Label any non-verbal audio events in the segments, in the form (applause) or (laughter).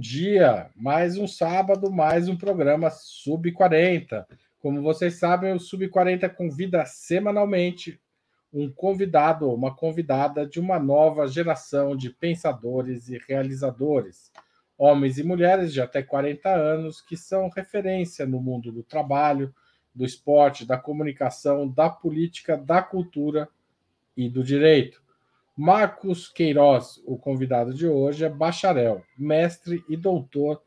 dia. Mais um sábado, mais um programa Sub 40. Como vocês sabem, o Sub 40 convida semanalmente um convidado ou uma convidada de uma nova geração de pensadores e realizadores, homens e mulheres de até 40 anos que são referência no mundo do trabalho, do esporte, da comunicação, da política, da cultura e do direito. Marcos Queiroz, o convidado de hoje, é bacharel, mestre e doutor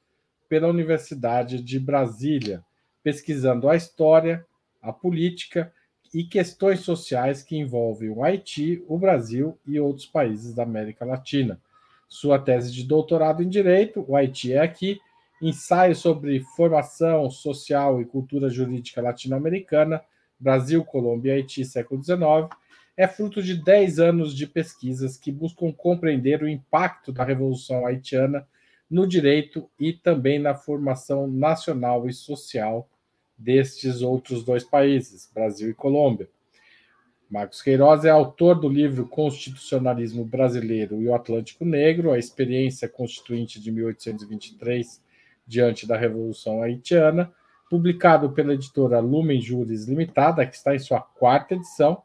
pela Universidade de Brasília, pesquisando a história, a política e questões sociais que envolvem o Haiti, o Brasil e outros países da América Latina. Sua tese de doutorado em Direito, o Haiti é aqui, ensaio sobre formação social e cultura jurídica latino-americana, Brasil, Colômbia e Haiti, século XIX, é fruto de 10 anos de pesquisas que buscam compreender o impacto da Revolução Haitiana no direito e também na formação nacional e social destes outros dois países, Brasil e Colômbia. Marcos Queiroz é autor do livro Constitucionalismo Brasileiro e o Atlântico Negro, a experiência constituinte de 1823 diante da Revolução Haitiana, publicado pela editora Lumen Juris Limitada, que está em sua quarta edição,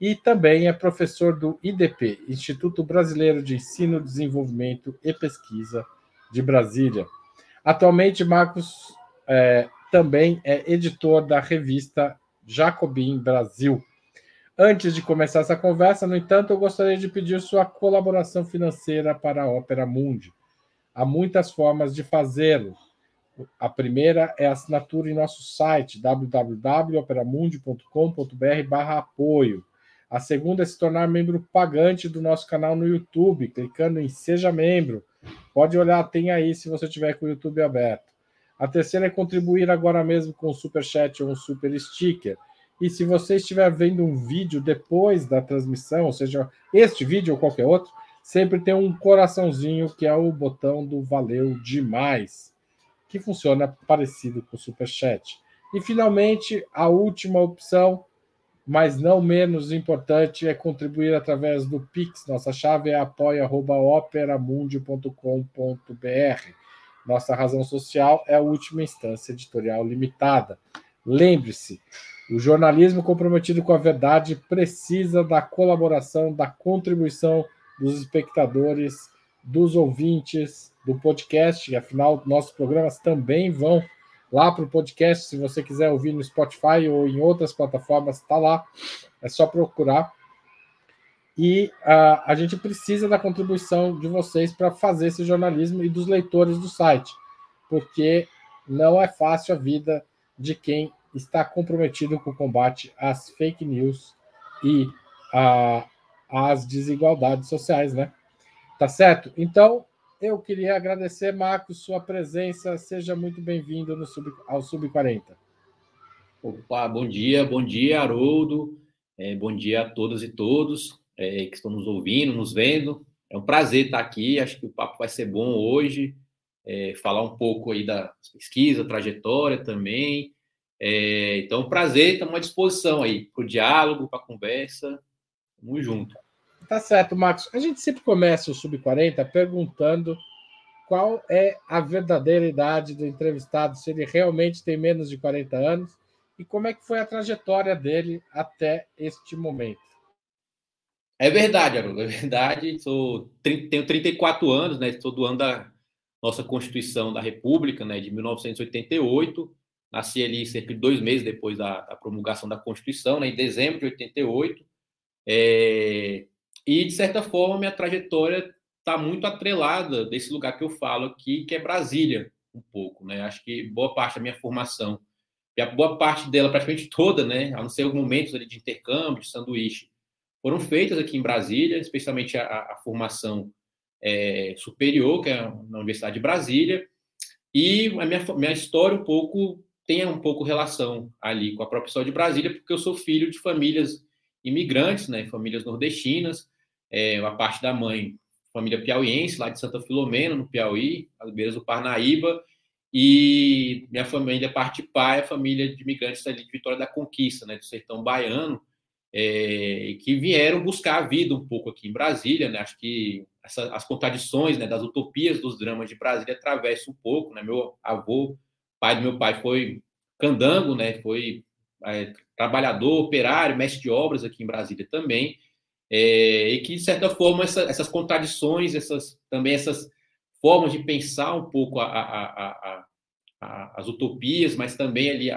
e também é professor do IDP, Instituto Brasileiro de Ensino, Desenvolvimento e Pesquisa de Brasília. Atualmente, Marcos é, também é editor da revista Jacobin Brasil. Antes de começar essa conversa, no entanto, eu gostaria de pedir sua colaboração financeira para a Ópera Mundi. Há muitas formas de fazê-lo. A primeira é a assinatura em nosso site www.operamundi.com.br/apoio. A segunda é se tornar membro pagante do nosso canal no YouTube, clicando em Seja Membro. Pode olhar, tem aí se você tiver com o YouTube aberto. A terceira é contribuir agora mesmo com um super chat ou um super sticker. E se você estiver vendo um vídeo depois da transmissão, ou seja, este vídeo ou qualquer outro, sempre tem um coraçãozinho que é o botão do valeu demais, que funciona parecido com o super chat. E finalmente, a última opção mas não menos importante é contribuir através do Pix. Nossa chave é apoia.operamundi.com.br. Nossa razão social é a última instância editorial limitada. Lembre-se, o jornalismo comprometido com a verdade precisa da colaboração, da contribuição dos espectadores, dos ouvintes do podcast, afinal, nossos programas também vão lá para o podcast. Se você quiser ouvir no Spotify ou em outras plataformas, está lá. É só procurar. E uh, a gente precisa da contribuição de vocês para fazer esse jornalismo e dos leitores do site, porque não é fácil a vida de quem está comprometido com o combate às fake news e uh, às desigualdades sociais, né? Tá certo? Então, eu queria agradecer, Marcos, sua presença. Seja muito bem-vindo Sub, ao Sub-40. Opa, bom dia, bom dia, Haroldo. É, bom dia a todas e todos é, que estão nos ouvindo, nos vendo. É um prazer estar aqui. Acho que o papo vai ser bom hoje. É, falar um pouco aí da pesquisa, trajetória também. É, então, prazer, estamos à disposição aí para o diálogo, para a conversa. Tamo junto. Tá certo, Marcos. A gente sempre começa o Sub-40 perguntando qual é a verdadeira idade do entrevistado, se ele realmente tem menos de 40 anos e como é que foi a trajetória dele até este momento. É verdade, Haroldo, é verdade. Sou, tenho 34 anos, né? Estou do ano da nossa Constituição da República, né? De 1988. Nasci ali cerca de dois meses depois da, da promulgação da Constituição, né? Em dezembro de 88. É, e, de certa forma, minha trajetória está muito atrelada desse lugar que eu falo aqui, que é Brasília, um pouco. Né? Acho que boa parte da minha formação, e a boa parte dela, praticamente toda, né? a não ser alguns momentos ali de intercâmbio, de sanduíche, foram feitas aqui em Brasília, especialmente a, a formação é, superior, que é na Universidade de Brasília, e a minha, minha história um pouco tem um pouco relação ali com a própria história de Brasília, porque eu sou filho de famílias imigrantes, né, famílias nordestinas, é, a parte da mãe, família piauiense, lá de Santa Filomena, no Piauí, às beiras do Parnaíba, e minha família, parte de pai, é família de imigrantes ali de Vitória da Conquista, né, do sertão baiano, é, que vieram buscar a vida um pouco aqui em Brasília, né, acho que essa, as contradições né, das utopias dos dramas de Brasília atravessa um pouco. Né? Meu avô, pai do meu pai, foi candango, né? foi é, trabalhador, operário, mestre de obras aqui em Brasília também, é, e que, de certa forma, essa, essas contradições, essas, também essas formas de pensar um pouco a, a, a, as utopias, mas também ali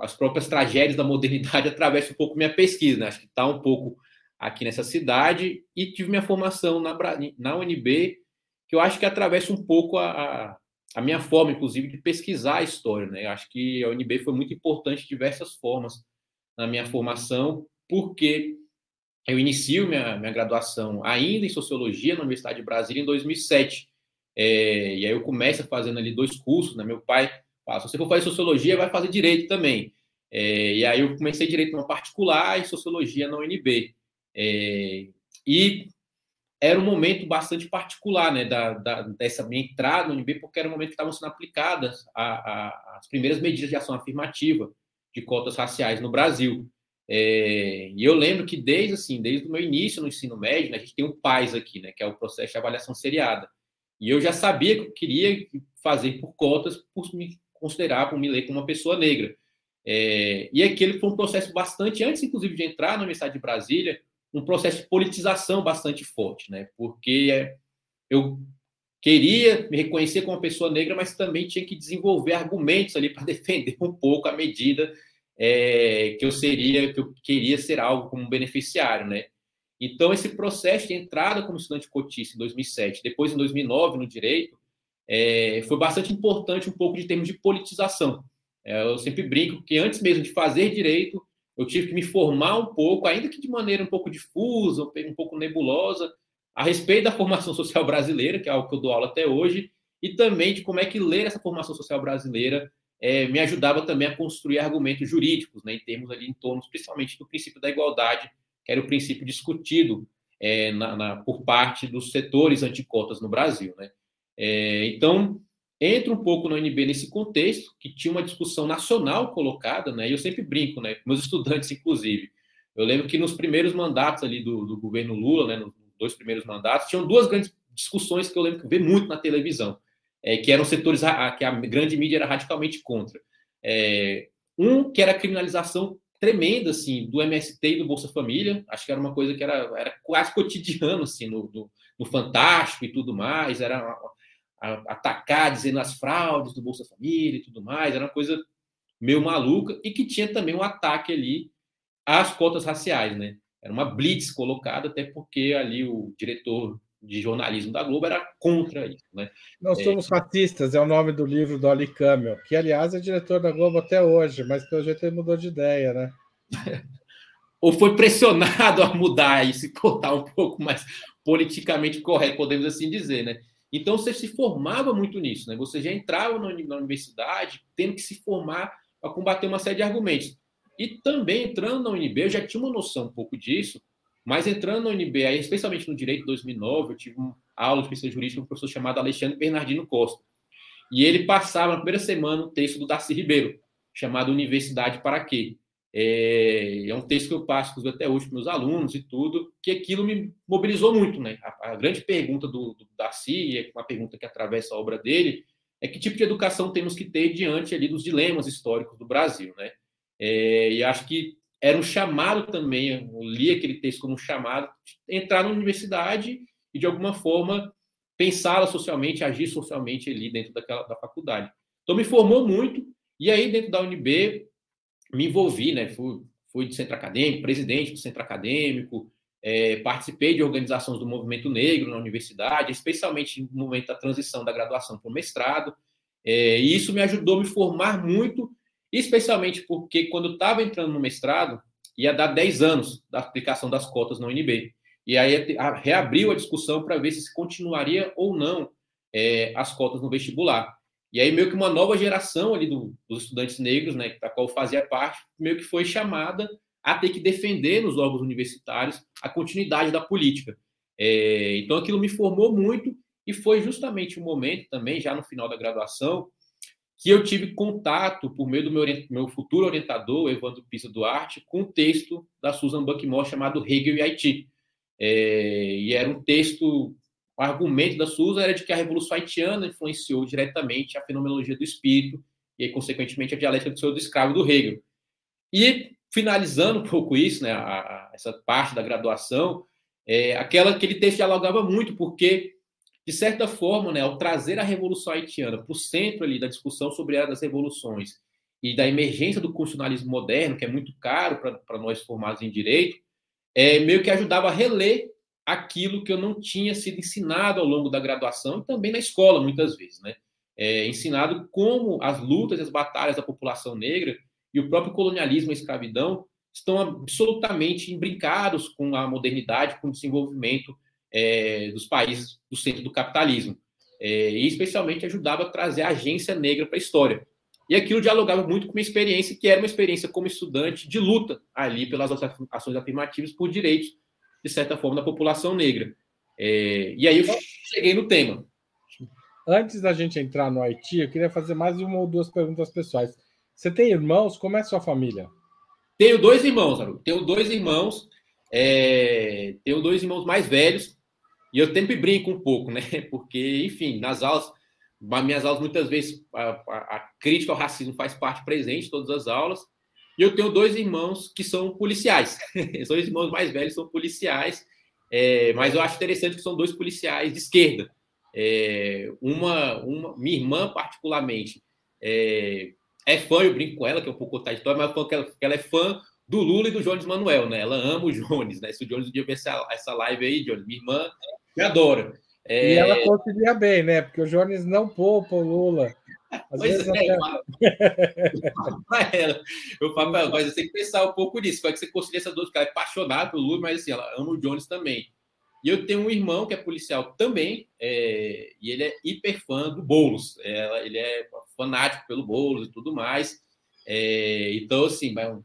as próprias tragédias da modernidade (laughs) atravessam um pouco minha pesquisa. Né? Acho que está um pouco aqui nessa cidade e tive minha formação na, na UNB, que eu acho que atravessa um pouco a, a minha forma, inclusive, de pesquisar a história. Né? Eu acho que a UNB foi muito importante de diversas formas na minha formação, porque eu inicio minha, minha graduação ainda em Sociologia na Universidade de Brasília em 2007. É, e aí eu começo fazendo ali dois cursos, né? Meu pai fala, se você for fazer Sociologia, vai fazer Direito também. É, e aí eu comecei Direito numa particular e Sociologia na UNB. É, e era um momento bastante particular, né, da, da, dessa minha entrada no UNB, porque era um momento que estavam sendo aplicadas a, a, as primeiras medidas de ação afirmativa de cotas raciais no Brasil. É, e eu lembro que desde assim, desde o meu início no ensino médio, né, a gente tem um PAIS aqui, né, que é o processo de avaliação seriada. E eu já sabia que eu queria fazer por cotas, por me considerar, por me ler como uma pessoa negra. É, e aquele foi um processo bastante, antes inclusive de entrar na Universidade de Brasília, um processo de politização bastante forte, né? Porque eu queria me reconhecer como uma pessoa negra, mas também tinha que desenvolver argumentos ali para (laughs) defender um pouco a medida é, que eu seria, que eu queria ser algo como beneficiário, né? Então esse processo de entrada como estudante cotista em 2007, depois em 2009 no direito, é, foi bastante importante um pouco de termos de politização. É, eu sempre brinco que antes mesmo de fazer direito, eu tive que me formar um pouco, ainda que de maneira um pouco difusa, um pouco nebulosa, a respeito da formação (laughs) social brasileira, que é algo que eu dou aula até hoje, e também de como é que ler essa formação social brasileira é, me ajudava também a construir argumentos jurídicos, né, em termos ali em torno, principalmente do princípio da igualdade, que era o princípio discutido é, na, na, por parte dos setores anticotas no Brasil. Né? É, então, entra um pouco no UNB nesse contexto, que tinha uma discussão nacional colocada, né? E eu sempre brinco, né? Meus (laughs) estudantes, inclusive. Eu lembro que nos primeiros mandatos ali do, do governo Lula, né? Nos dois primeiros mandatos, tinham duas grandes discussões que eu lembro que vi muito na televisão, é, que eram setores que a grande mídia era radicalmente contra. É, um que era a criminalização tremenda, assim, do MST e do Bolsa Família. Acho que era uma coisa que era, era quase cotidiano, assim, no, no, no Fantástico e tudo mais. Era uma, atacar dizendo as fraudes do Bolsa Família e tudo mais, era uma coisa meio maluca, e que tinha também um ataque ali às cotas raciais, né? Era uma blitz colocada, até porque ali o diretor de jornalismo da Globo era contra isso, né? Não somos é... racistas, é o nome do livro do Ali Camel, que aliás é diretor da Globo até hoje, mas pelo jeito ele mudou de ideia, né? (laughs) Ou foi pressionado a mudar e se portar um pouco mais politicamente correto, podemos assim dizer, né? Então você se formava muito nisso, né? Você já entrava na universidade tendo que se formar para combater uma série de argumentos. E também entrando na UNB, eu já tinha uma noção um pouco disso, mas entrando na UNB, aí, especialmente no direito de 2009, eu tive uma aula de pesquisa jurídica com um professor chamado Alexandre Bernardino Costa. E ele passava na primeira semana um texto do Darcy Ribeiro, chamado Universidade para quê? É, é um texto que eu passo até hoje para meus alunos e tudo, que aquilo me mobilizou muito, né? A, a grande pergunta do, do Darcy, é uma pergunta que atravessa a obra dele, é que tipo de educação temos que ter diante ali dos dilemas históricos do Brasil, né? É, e acho que era um chamado também, eu li aquele texto como um chamado, entrar na universidade e de alguma forma pensá-la socialmente, agir socialmente ali dentro daquela da faculdade. Então me formou muito e aí dentro da UNB me envolvi, né? Fui, fui de centro acadêmico, presidente do centro acadêmico, é, participei de organizações do movimento negro na universidade, especialmente no momento da transição da graduação para o mestrado. É, e isso me ajudou a me formar muito, especialmente porque quando estava entrando no mestrado, ia dar 10 anos da aplicação das cotas na UNB. E aí reabriu a discussão para ver se continuaria ou não é, as cotas no vestibular. E aí, meio que uma nova geração ali do, dos estudantes negros, né, da qual fazia parte, meio que foi chamada a ter que defender nos órgãos universitários a continuidade da política. É, então, aquilo me formou muito e foi justamente o momento também, já no final da graduação, que eu tive contato, por meio do meu, meu futuro orientador, Evandro Pisa Duarte, com um texto da Susan Buckmore chamado Hegel e Haiti. é, e era um texto, o argumento da Susan era de que a Revolução Haitiana influenciou diretamente a fenomenologia do espírito e, consequentemente, a dialética do senhor do escravo do Hegel. E, finalizando um pouco isso, né, a, a, essa parte da graduação, é, aquela, aquele texto dialogava muito, porque, de certa forma, né, ao trazer a Revolução Haitiana para o centro ali da discussão sobre as revoluções e da emergência do constitucionalismo moderno, que é muito caro para nós formados em direito, é, meio que ajudava a reler aquilo que eu não tinha sido ensinado ao longo da graduação e também na escola, muitas vezes, né? É, ensinado como as lutas e as batalhas da população negra e o próprio colonialismo e a escravidão estão absolutamente imbricados com a modernidade, com o desenvolvimento é, dos países do centro do capitalismo. É, e especialmente ajudava a trazer a agência negra para a história. E aquilo dialogava muito com uma experiência que era uma experiência como estudante de luta ali pelas ações afirmativas por direitos, de certa forma, da população negra. É, e aí eu cheguei no tema. Antes da gente entrar no Haiti, eu queria fazer mais uma ou duas perguntas pessoais. Você tem irmãos? Como é a sua família? Tenho dois irmãos, Haru. Tenho dois irmãos. É... Tenho dois irmãos mais velhos. E eu sempre brinco um pouco, né? (laughs) Porque, enfim, nas aulas nas minhas aulas, muitas vezes, a, a, a, crítica ao racismo faz parte presente todas as aulas. E eu tenho dois irmãos que são policiais. Os (laughs) dois irmãos mais velhos são policiais, é, mas eu acho interessante que são dois policiais de esquerda. É, uma, uma, minha irmã, particularmente, é, é, fã, eu brinco com ela, que é um pouco história, mas eu que ela, que ela é fã do Lula e do Jones Manuel, né? Ela ama o Jones, né? Se o Jones um dia ver essa, essa live aí, Jones, minha irmã me adora. É... E ela conseguia bem, né? Porque o Jones não poupa o Lula. Às pois vezes é, até... ela. (laughs) Eu falo mas você tem que pensar um pouco nisso. Como é que você concilia essas duas? Porque ela é apaixonada pelo Lula, mas assim, ela ama o Jones também. E eu tenho um irmão que é policial também, é... e ele é hiper fã do Boulos. É... ele é fanático pelo Boulos e tudo mais. É... Então, assim, vai um...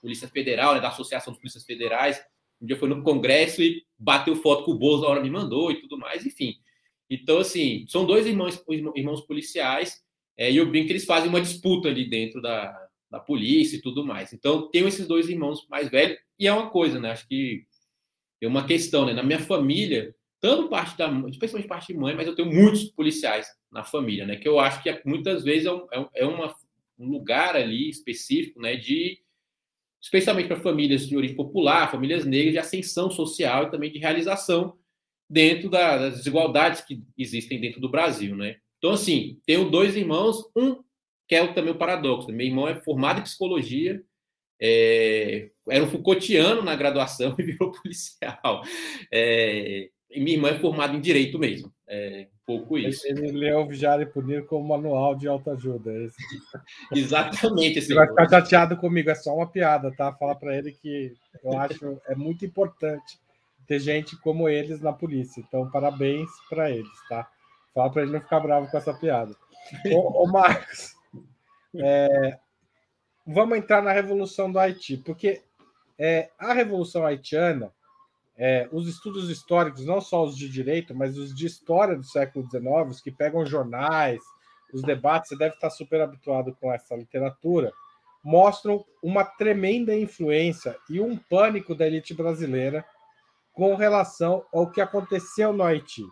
Polícia Federal, né, da Associação de Polícias Federais, um dia foi no Congresso e bateu foto com o Bozo na hora me mandou e tudo mais, enfim. Então, assim, são dois irmãos, irmãos policiais, é, e eu brinco que eles fazem uma disputa ali dentro da, da polícia e tudo mais. Então, tenho esses dois irmãos mais velhos, e é uma coisa, né? Acho que é uma questão, né? Na minha família, tanto parte da mãe, especialmente parte de mãe, mas eu tenho muitos policiais na família, né? Que eu acho que muitas vezes é, um, é uma, um lugar ali específico, né? De especialmente para famílias de origem popular, famílias negras, de ascensão social e também de realização dentro da, das desigualdades que existem dentro do Brasil, né? Então, assim, tenho dois irmãos, um que é também o paradoxo. Né? Meu irmão é formado em psicologia, é, era um Foucaultiano na graduação (laughs) e virou policial. É, e minha irmã é formada em direito mesmo. É um pouco isso. Ele leu Vigiar e Punir como manual de autoajuda. É (laughs) Exatamente. Ele vai ficar chateado comigo, é só uma piada, tá? Fala para ele que eu acho é muito importante ter gente como eles na polícia. Então, parabéns para eles, tá? Fala para ele não ficar bravo com essa piada. ô, ô Marcos, (laughs) é, vamos entrar na Revolução do Haiti, porque é, a Revolução Haitiana é, os estudos históricos, não só os de direito, mas os de história do século XIX, os que pegam jornais, os debates, você deve estar super habituado com essa literatura, mostram uma tremenda influência e um pânico da elite brasileira com relação ao que aconteceu no Haiti.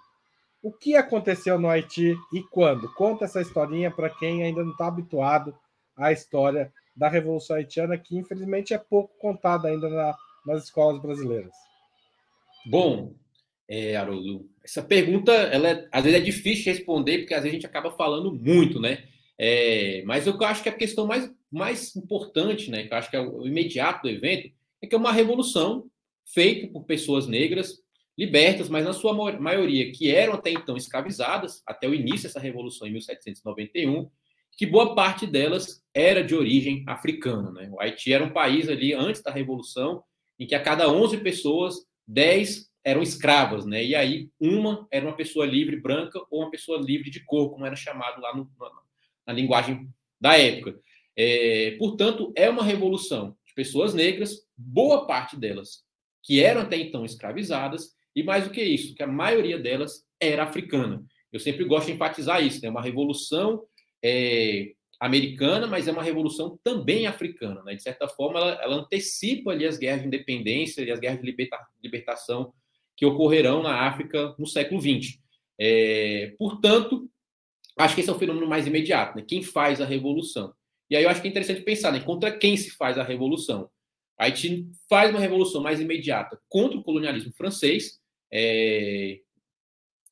O que aconteceu no Haiti e quando? Conta essa historinha para quem ainda não está habituado à história da Revolução Haitiana, que infelizmente é pouco contada ainda na, nas escolas brasileiras. Bom, é, Haroldo, essa pergunta, ela é, às vezes é difícil de responder, porque às vezes a gente acaba falando muito, né? É, mas eu acho que a questão mais, mais importante, né, que eu acho que é o imediato do evento, é que é uma revolução feita por pessoas negras libertas, mas na sua maioria que eram até então escravizadas, até o início dessa revolução em 1791, que boa parte delas era de origem africana. Né? O Haiti era um país ali antes da revolução em que a cada 11 pessoas 10 eram escravas, né? E aí uma era uma pessoa livre branca ou uma pessoa livre de cor, como era chamado lá no, na, na, linguagem da época. É, portanto, é uma revolução de pessoas negras, boa parte delas que eram até então escravizadas, e mais do que isso, que a maioria delas era africana. Eu sempre gosto de enfatizar isso, né? Uma revolução é, americana, mas é uma revolução também africana. Né? De certa forma, ela, ela, antecipa ali as guerras de independência e as guerras de liberta, libertação que ocorrerão na África no século XX. É, portanto, acho que esse é o fenômeno mais imediato, né? quem faz a revolução. E aí eu acho que é interessante pensar né? contra quem se faz a revolução. Haiti faz uma revolução mais imediata contra o colonialismo francês, é,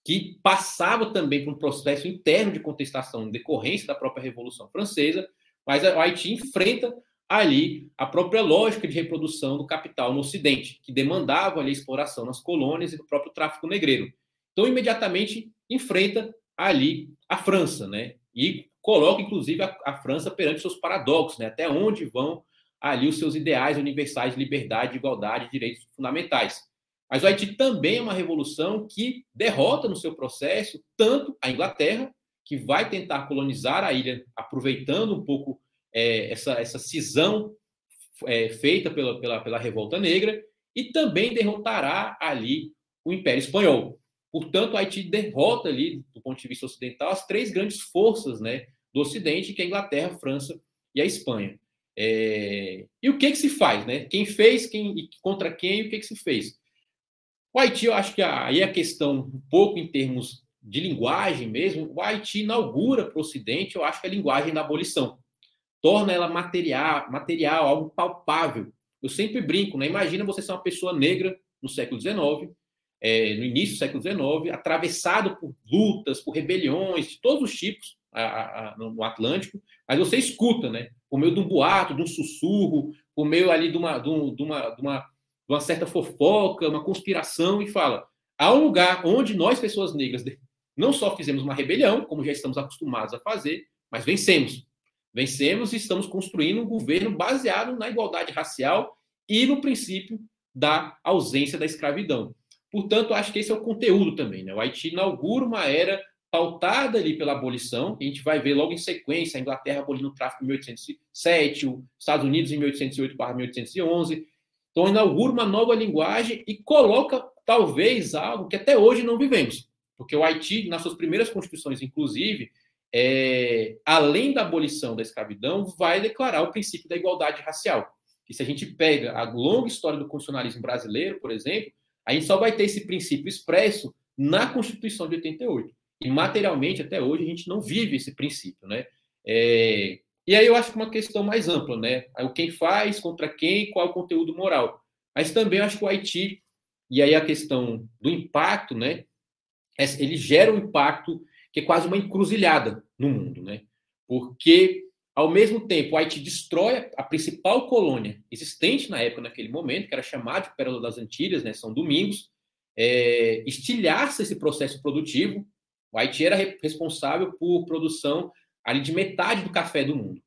que passava também por um processo interno de contestação em decorrência da própria Revolução Francesa, mas o Haiti enfrenta ali a própria lógica de reprodução do capital no Ocidente, que demandava ali a exploração nas colônias e do próprio tráfico negreiro. Então, imediatamente enfrenta ali a França, né? E coloca, inclusive, a, a França perante seus paradoxos, né? Até onde vão ali os seus ideais universais de liberdade, igualdade, direitos fundamentais. Mas o Haiti também é uma revolução que derrota no seu processo tanto a Inglaterra, que vai tentar colonizar a ilha, aproveitando um pouco é, essa, essa cisão é, feita pela, pela, pela Revolta Negra, e também derrotará ali o Império Espanhol. Portanto, o Haiti derrota ali, do ponto de vista ocidental, as três grandes forças né, do Ocidente, que é a Inglaterra, a França e a Espanha. É... E o que, que se faz? Né? Quem fez, quem contra quem o que, que se fez? O Haiti, eu acho que aí a questão, um pouco em termos de linguagem mesmo, o Haiti inaugura para o Ocidente, eu acho que a linguagem da abolição. Torna ela material, material, algo palpável. Eu sempre brinco, né? Imagina você ser uma pessoa negra no século XIX, é, no início do século XIX, atravessado por lutas, por rebeliões de todos os tipos a, a, no Atlântico, mas você escuta, né? Por meio de um boato, de um sussurro, por meio ali de uma, de uma, de uma uma certa fofoca, uma conspiração, e fala: há um lugar onde nós, pessoas negras, não só fizemos uma rebelião, como já estamos acostumados a fazer, mas vencemos. Vencemos e estamos construindo um governo baseado na igualdade racial e no princípio da ausência da escravidão. Portanto, acho que esse é o conteúdo também. Né? O Haiti inaugura uma era pautada ali pela abolição, a gente vai ver logo em sequência a Inglaterra abolindo o tráfico em 1807, os Estados Unidos em 1808 para 1811, então, inaugura uma nova linguagem e coloca, talvez, algo que até hoje não vivemos. Porque o Haiti, nas suas primeiras constituições, inclusive, é, além da abolição da escravidão, vai declarar o princípio da igualdade racial. E se a gente pega a longa história do constitucionalismo brasileiro, por exemplo, a gente só vai ter esse princípio expresso na Constituição de 88. E materialmente, até hoje, a gente não vive esse princípio. Né? É, e aí eu acho que uma questão mais ampla, né? O quem faz, contra quem, qual é o conteúdo moral. Mas também acho que o Haiti, e aí a questão do impacto, né? É, ele gera um impacto que é quase uma encruzilhada no mundo, né? Porque, ao mesmo tempo, o Haiti destrói a principal colônia existente na época, naquele momento, que era chamada de Pérola das Antilhas, né? São Domingos, é, estilhaça esse processo produtivo. O Haiti era responsável por produção ali de metade do café do mundo.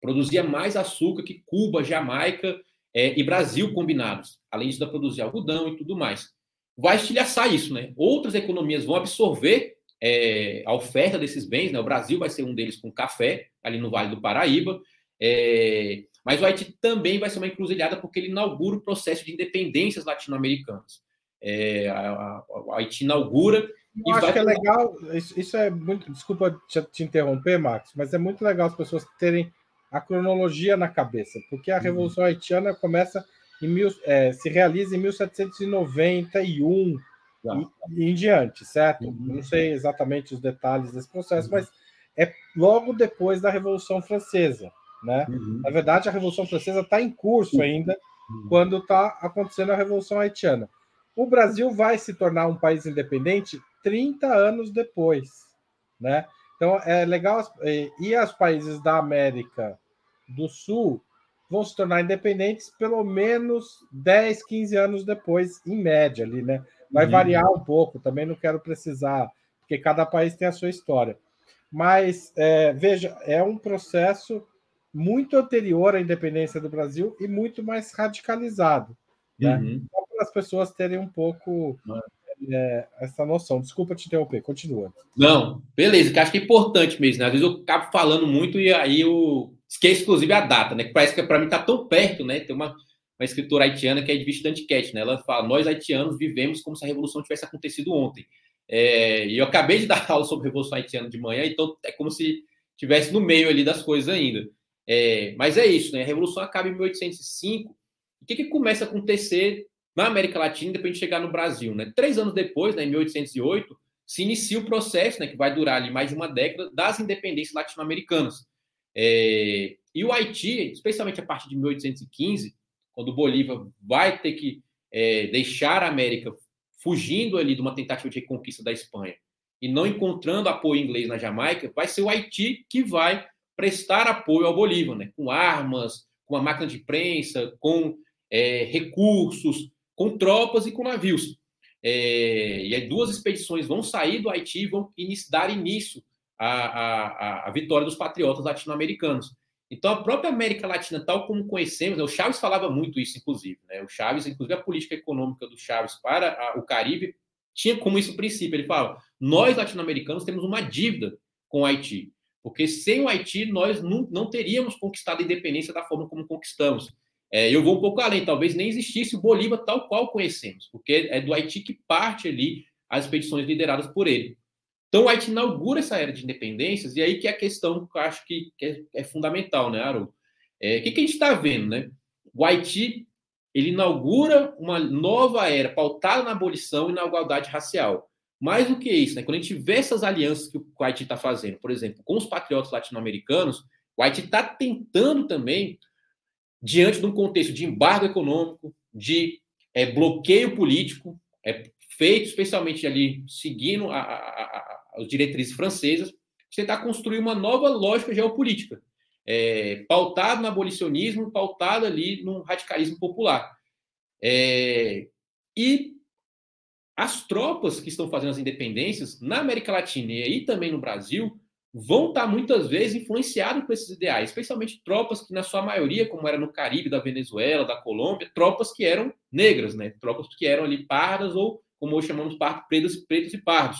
Produzia mais açúcar que Cuba, Jamaica é, e Brasil combinados, além de produzir algodão e tudo mais. Vai estilhaçar isso, né? Outras economias vão absorver é, a oferta desses bens, né? O Brasil vai ser um deles com café, ali no Vale do Paraíba. É, mas o Haiti também vai ser uma encruzilhada porque ele inaugura o processo de independências latino-americanas. É, o Haiti inaugura eu acho que é legal, isso é muito. Desculpa te, te, interromper, Max, mas é muito legal as pessoas terem a cronologia na cabeça, porque a uhum. Revolução uhum. Haitiana começa em mil, é, se realiza em 1791 e, e, em diante, certo? Uhum. Não sei exatamente os detalhes desse processo, uhum. mas é logo depois da Revolução Francesa, né? Uhum. Na verdade, a Revolução Francesa está em curso ainda uhum. quando está acontecendo a Revolução Haitiana. O Brasil vai se tornar um país independente 30 anos depois, né? Então é legal e os países da América do Sul vão se tornar independentes pelo menos 10, 15 anos depois, em média ali, né? Vai uhum. variar um pouco, também não quero precisar, porque cada país tem a sua história. Mas é, veja, é um processo muito anterior à independência do Brasil e muito mais radicalizado. Né? Uhum. para as pessoas terem um pouco é, essa noção. Desculpa te interromper, continua. Não, beleza, que acho que é importante mesmo. Né? Às vezes eu acabo falando muito e aí eu esqueço, inclusive, a data, né? Que parece que para mim está tão perto, né? Tem uma, uma escritora haitiana que é de Antiquete, né? Ela fala: Nós haitianos vivemos como se a revolução tivesse acontecido ontem. É, e eu acabei de (laughs) dar aula sobre a Revolução Haitiana de manhã, então é como se tivesse no meio ali das coisas ainda. É, mas é isso, né? A Revolução acaba em 1805. O que, que começa a acontecer na América Latina depois de chegar no Brasil, né? Três anos depois, né, em 1808, se inicia o processo, né, que vai durar ali mais de uma década, das independências latino-americanas. É, e o Haiti, especialmente a partir de 1815, quando o Bolívar vai ter que é, deixar a América fugindo ali de uma tentativa de reconquista da Espanha e não encontrando apoio inglês na Jamaica, vai ser o Haiti que vai prestar apoio ao Bolívar, né? com armas, com uma máquina de prensa, com é, recursos, com tropas e com navios. É, e aí duas expedições vão sair do Haiti e vão dar início à, à, à vitória dos patriotas latino-americanos. Então, a própria América Latina, tal como conhecemos, né, o Chaves falava muito isso, inclusive. Né, o Chaves, inclusive, a política econômica do Chaves para a, o Caribe tinha como isso princípio. Ele fala: nós latino-americanos temos uma dívida com o Haiti, porque sem o Haiti nós não, não teríamos conquistado a independência da forma como conquistamos. É, eu vou um pouco além, talvez nem existisse o Bolívar tal qual conhecemos, porque é do Haiti que parte ali as expedições lideradas por ele. Então, o Haiti inaugura essa era de independências, e aí que é a questão que eu acho que, que é, é, fundamental, né, Haroldo? É, o que, que a gente está vendo, né? O Haiti ele inaugura uma nova era pautada na abolição e na igualdade racial. Mais do que isso, né? quando a gente vê essas alianças que o Haiti está fazendo, por exemplo, com os patriotas latino-americanos, o Haiti está tentando também, diante de um contexto de embargo econômico, de é, bloqueio político, é, feito especialmente ali seguindo a, a, a, as diretrizes francesas, tentar construir uma nova lógica geopolítica, é, pautado no abolicionismo, pautado ali no radicalismo popular. É, e as tropas que estão fazendo as independências na América Latina e aí também no Brasil vão estar muitas vezes influenciadas por esses ideais, especialmente tropas que, na sua maioria, como era no Caribe, da Venezuela, da Colômbia, tropas que eram negras, né? tropas que eram ali pardas ou como hoje chamamos pretos, pretos e pardos.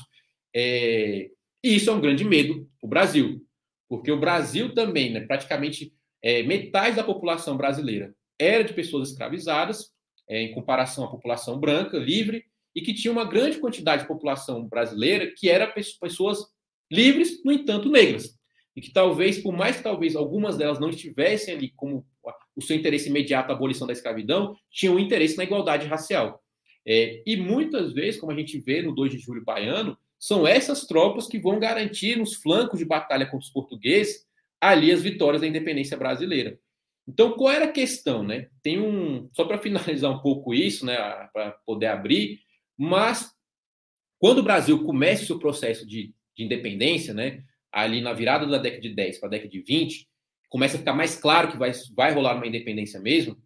É, e isso é um grande medo para o Brasil, porque o Brasil também, né, praticamente é, metade da população brasileira era de pessoas escravizadas, é, em comparação à população branca, livre, e que tinha uma grande quantidade de população brasileira que era pessoas livres, no entanto, negras. E que talvez, por mais que talvez algumas delas não estivessem ali como o seu interesse imediato à abolição da escravidão, tinham interesse na igualdade racial. É, e muitas vezes, como a gente vê no 2 de julho baiano, são essas tropas que vão garantir nos flancos de batalha contra os portugueses ali as vitórias da independência brasileira. Então, qual era a questão, né? Tem um só para finalizar um pouco isso, né, para poder abrir, mas quando o Brasil começa o seu processo de, de independência, né, ali na virada da década de 10 para a década de 20, começa a ficar mais claro que vai, vai rolar uma independência mesmo.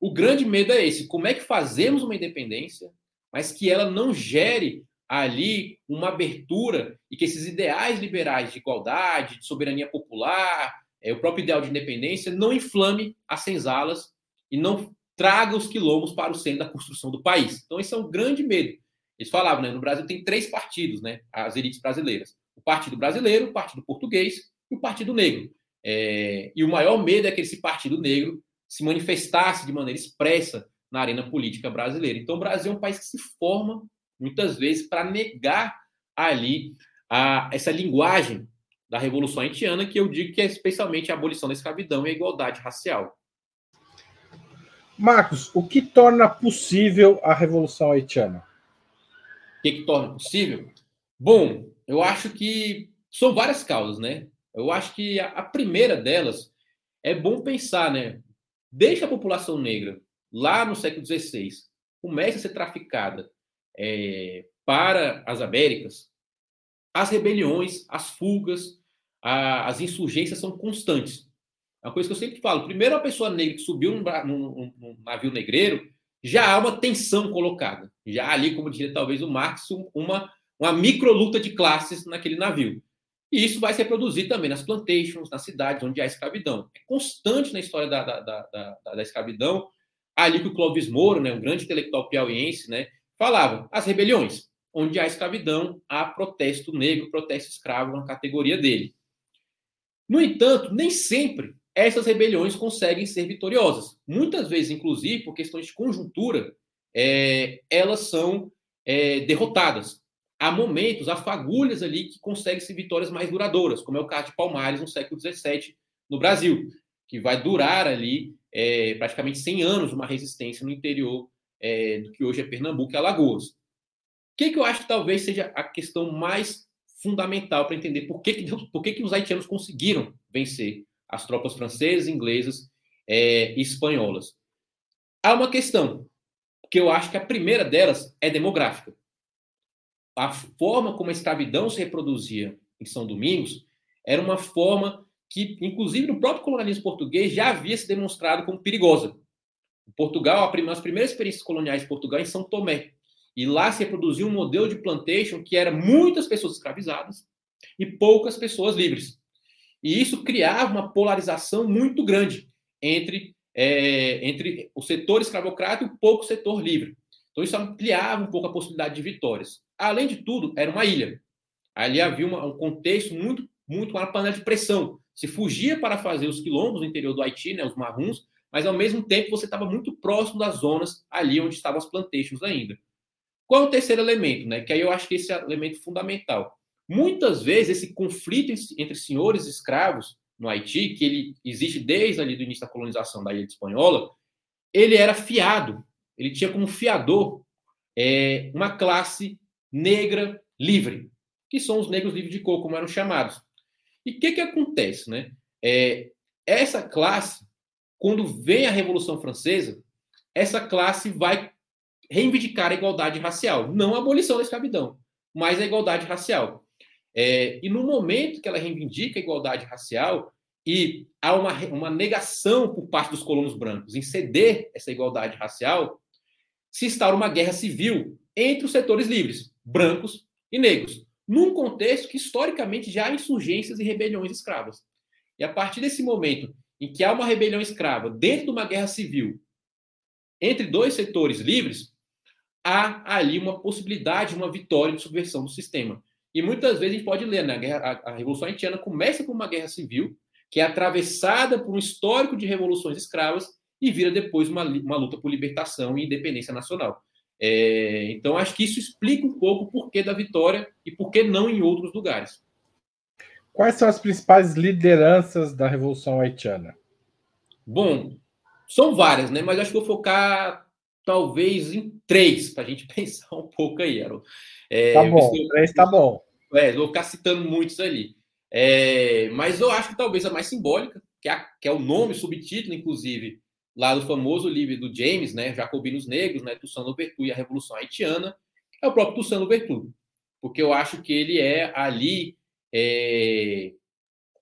O grande medo é esse: como é que fazemos uma independência, mas que ela não gere ali uma abertura e que esses ideais liberais de igualdade, de soberania popular, é, o próprio ideal de independência, não inflame as senzalas e não traga os quilombos para o centro da construção do país. Então, esse é um grande medo. Eles falavam, né, no Brasil tem três partidos, né, as elites brasileiras: o Partido Brasileiro, o Partido Português e o Partido Negro. É, e o maior medo é que esse Partido Negro se manifestasse de maneira expressa na arena política brasileira. Então, o Brasil é um país que se forma, muitas vezes, para negar ali a, essa linguagem da Revolução Haitiana, que eu digo que é especialmente a abolição da escravidão e a igualdade racial. Marcos, o que torna possível a Revolução Haitiana? O que, que torna possível? Bom, eu acho que são várias causas, né? Eu acho que a, primeira delas é bom pensar, né? Desde a população negra, lá no século XVI, começa a ser traficada é, para as Américas, as rebeliões, as fugas, a, as insurgências são constantes. É uma coisa que eu sempre falo. Primeiro, a pessoa negra que subiu num, num, num navio negreiro, já há uma tensão colocada. Já ali, como diria talvez o Marx, uma, uma micro luta de classes naquele navio. E isso vai se reproduzir também nas plantations, nas cidades onde há escravidão. É constante na história da, da, da, da, da escravidão. Ali que o Clóvis Moro, né, um grande intelectual piauiense, né, falava as rebeliões. Onde há escravidão, há protesto negro, protesto escravo na categoria dele. No entanto, nem sempre essas rebeliões conseguem ser vitoriosas. Muitas vezes, inclusive, por questões de conjuntura, é, elas são é, derrotadas. Há momentos, há fagulhas ali que conseguem-se vitórias mais duradouras, como é o caso de Palmares no século XVII no Brasil, que vai durar ali é, praticamente 100 anos uma resistência no interior é, do que hoje é Pernambuco e Alagoas. O que, que eu acho que talvez seja a questão mais fundamental para entender por que, que, por que, que os haitianos conseguiram vencer as tropas francesas, inglesas é, e espanholas? Há uma questão, que eu acho que a primeira delas é demográfica a forma como a escravidão se reproduzia em São Domingos era uma forma que, inclusive, no próprio colonialismo português já havia se demonstrado como perigosa. Portugal, as primeiras experiências coloniais de Portugal em São Tomé. E lá se reproduziu um modelo de plantation que era muitas pessoas escravizadas e poucas pessoas livres. E isso criava uma polarização muito grande entre, é, entre o setor escravocrata e o pouco setor livre. Então isso ampliava um pouco a possibilidade de vitórias. Além de tudo, era uma ilha. Ali havia uma, um contexto muito, muito uma panela de pressão. Se fugia para fazer os quilombos no interior do Haiti, né, os marruns, mas ao mesmo tempo você estava muito próximo das zonas ali onde estavam as plantations ainda. Qual é o terceiro elemento? Né? Que aí eu acho que esse é o elemento fundamental. Muitas vezes esse conflito entre senhores e escravos no Haiti, que ele existe desde ali do início da colonização da ilha espanhola, ele era fiado, ele tinha como fiador é, uma classe negra livre, que são os negros livres de cor, como eram chamados. E o que, que acontece? Né? É, essa classe, quando vem a Revolução Francesa, essa classe vai reivindicar a igualdade racial, não a abolição da escravidão, mas a igualdade racial. É, e no momento que ela reivindica a igualdade racial e há uma, uma negação por parte dos colonos brancos em ceder essa igualdade racial, se instaura uma guerra civil entre os setores livres, brancos e negros, num contexto que historicamente já há insurgências e rebeliões escravas. E a partir desse momento em que há uma rebelião escrava dentro de uma guerra civil entre dois setores livres, há ali uma possibilidade de uma vitória de subversão do sistema. E muitas vezes a gente pode ler, né? a, guerra, a, a Revolução Haitiana começa com uma guerra civil, que é atravessada por um histórico de revoluções escravas e vira depois uma, uma luta por libertação e independência nacional. É, então, acho que isso explica um pouco o porquê da vitória e por que não em outros lugares. Quais são as principais lideranças da Revolução Haitiana? Bom, são várias, né? Mas acho que vou focar talvez em três, para a gente (laughs) pensar um pouco aí, Aaron. É, tá bom, eu, três tá bom. É, vou ficar citando muitos ali. É, mas eu acho que talvez a mais simbólica, que é, que é o nome, subtítulo, inclusive, lá do famoso livro do James, né, Jacobinos Negros, né, Toussaint Louverture e a Revolução Haitiana, é o próprio Toussaint Louverture, porque eu acho que ele é ali é,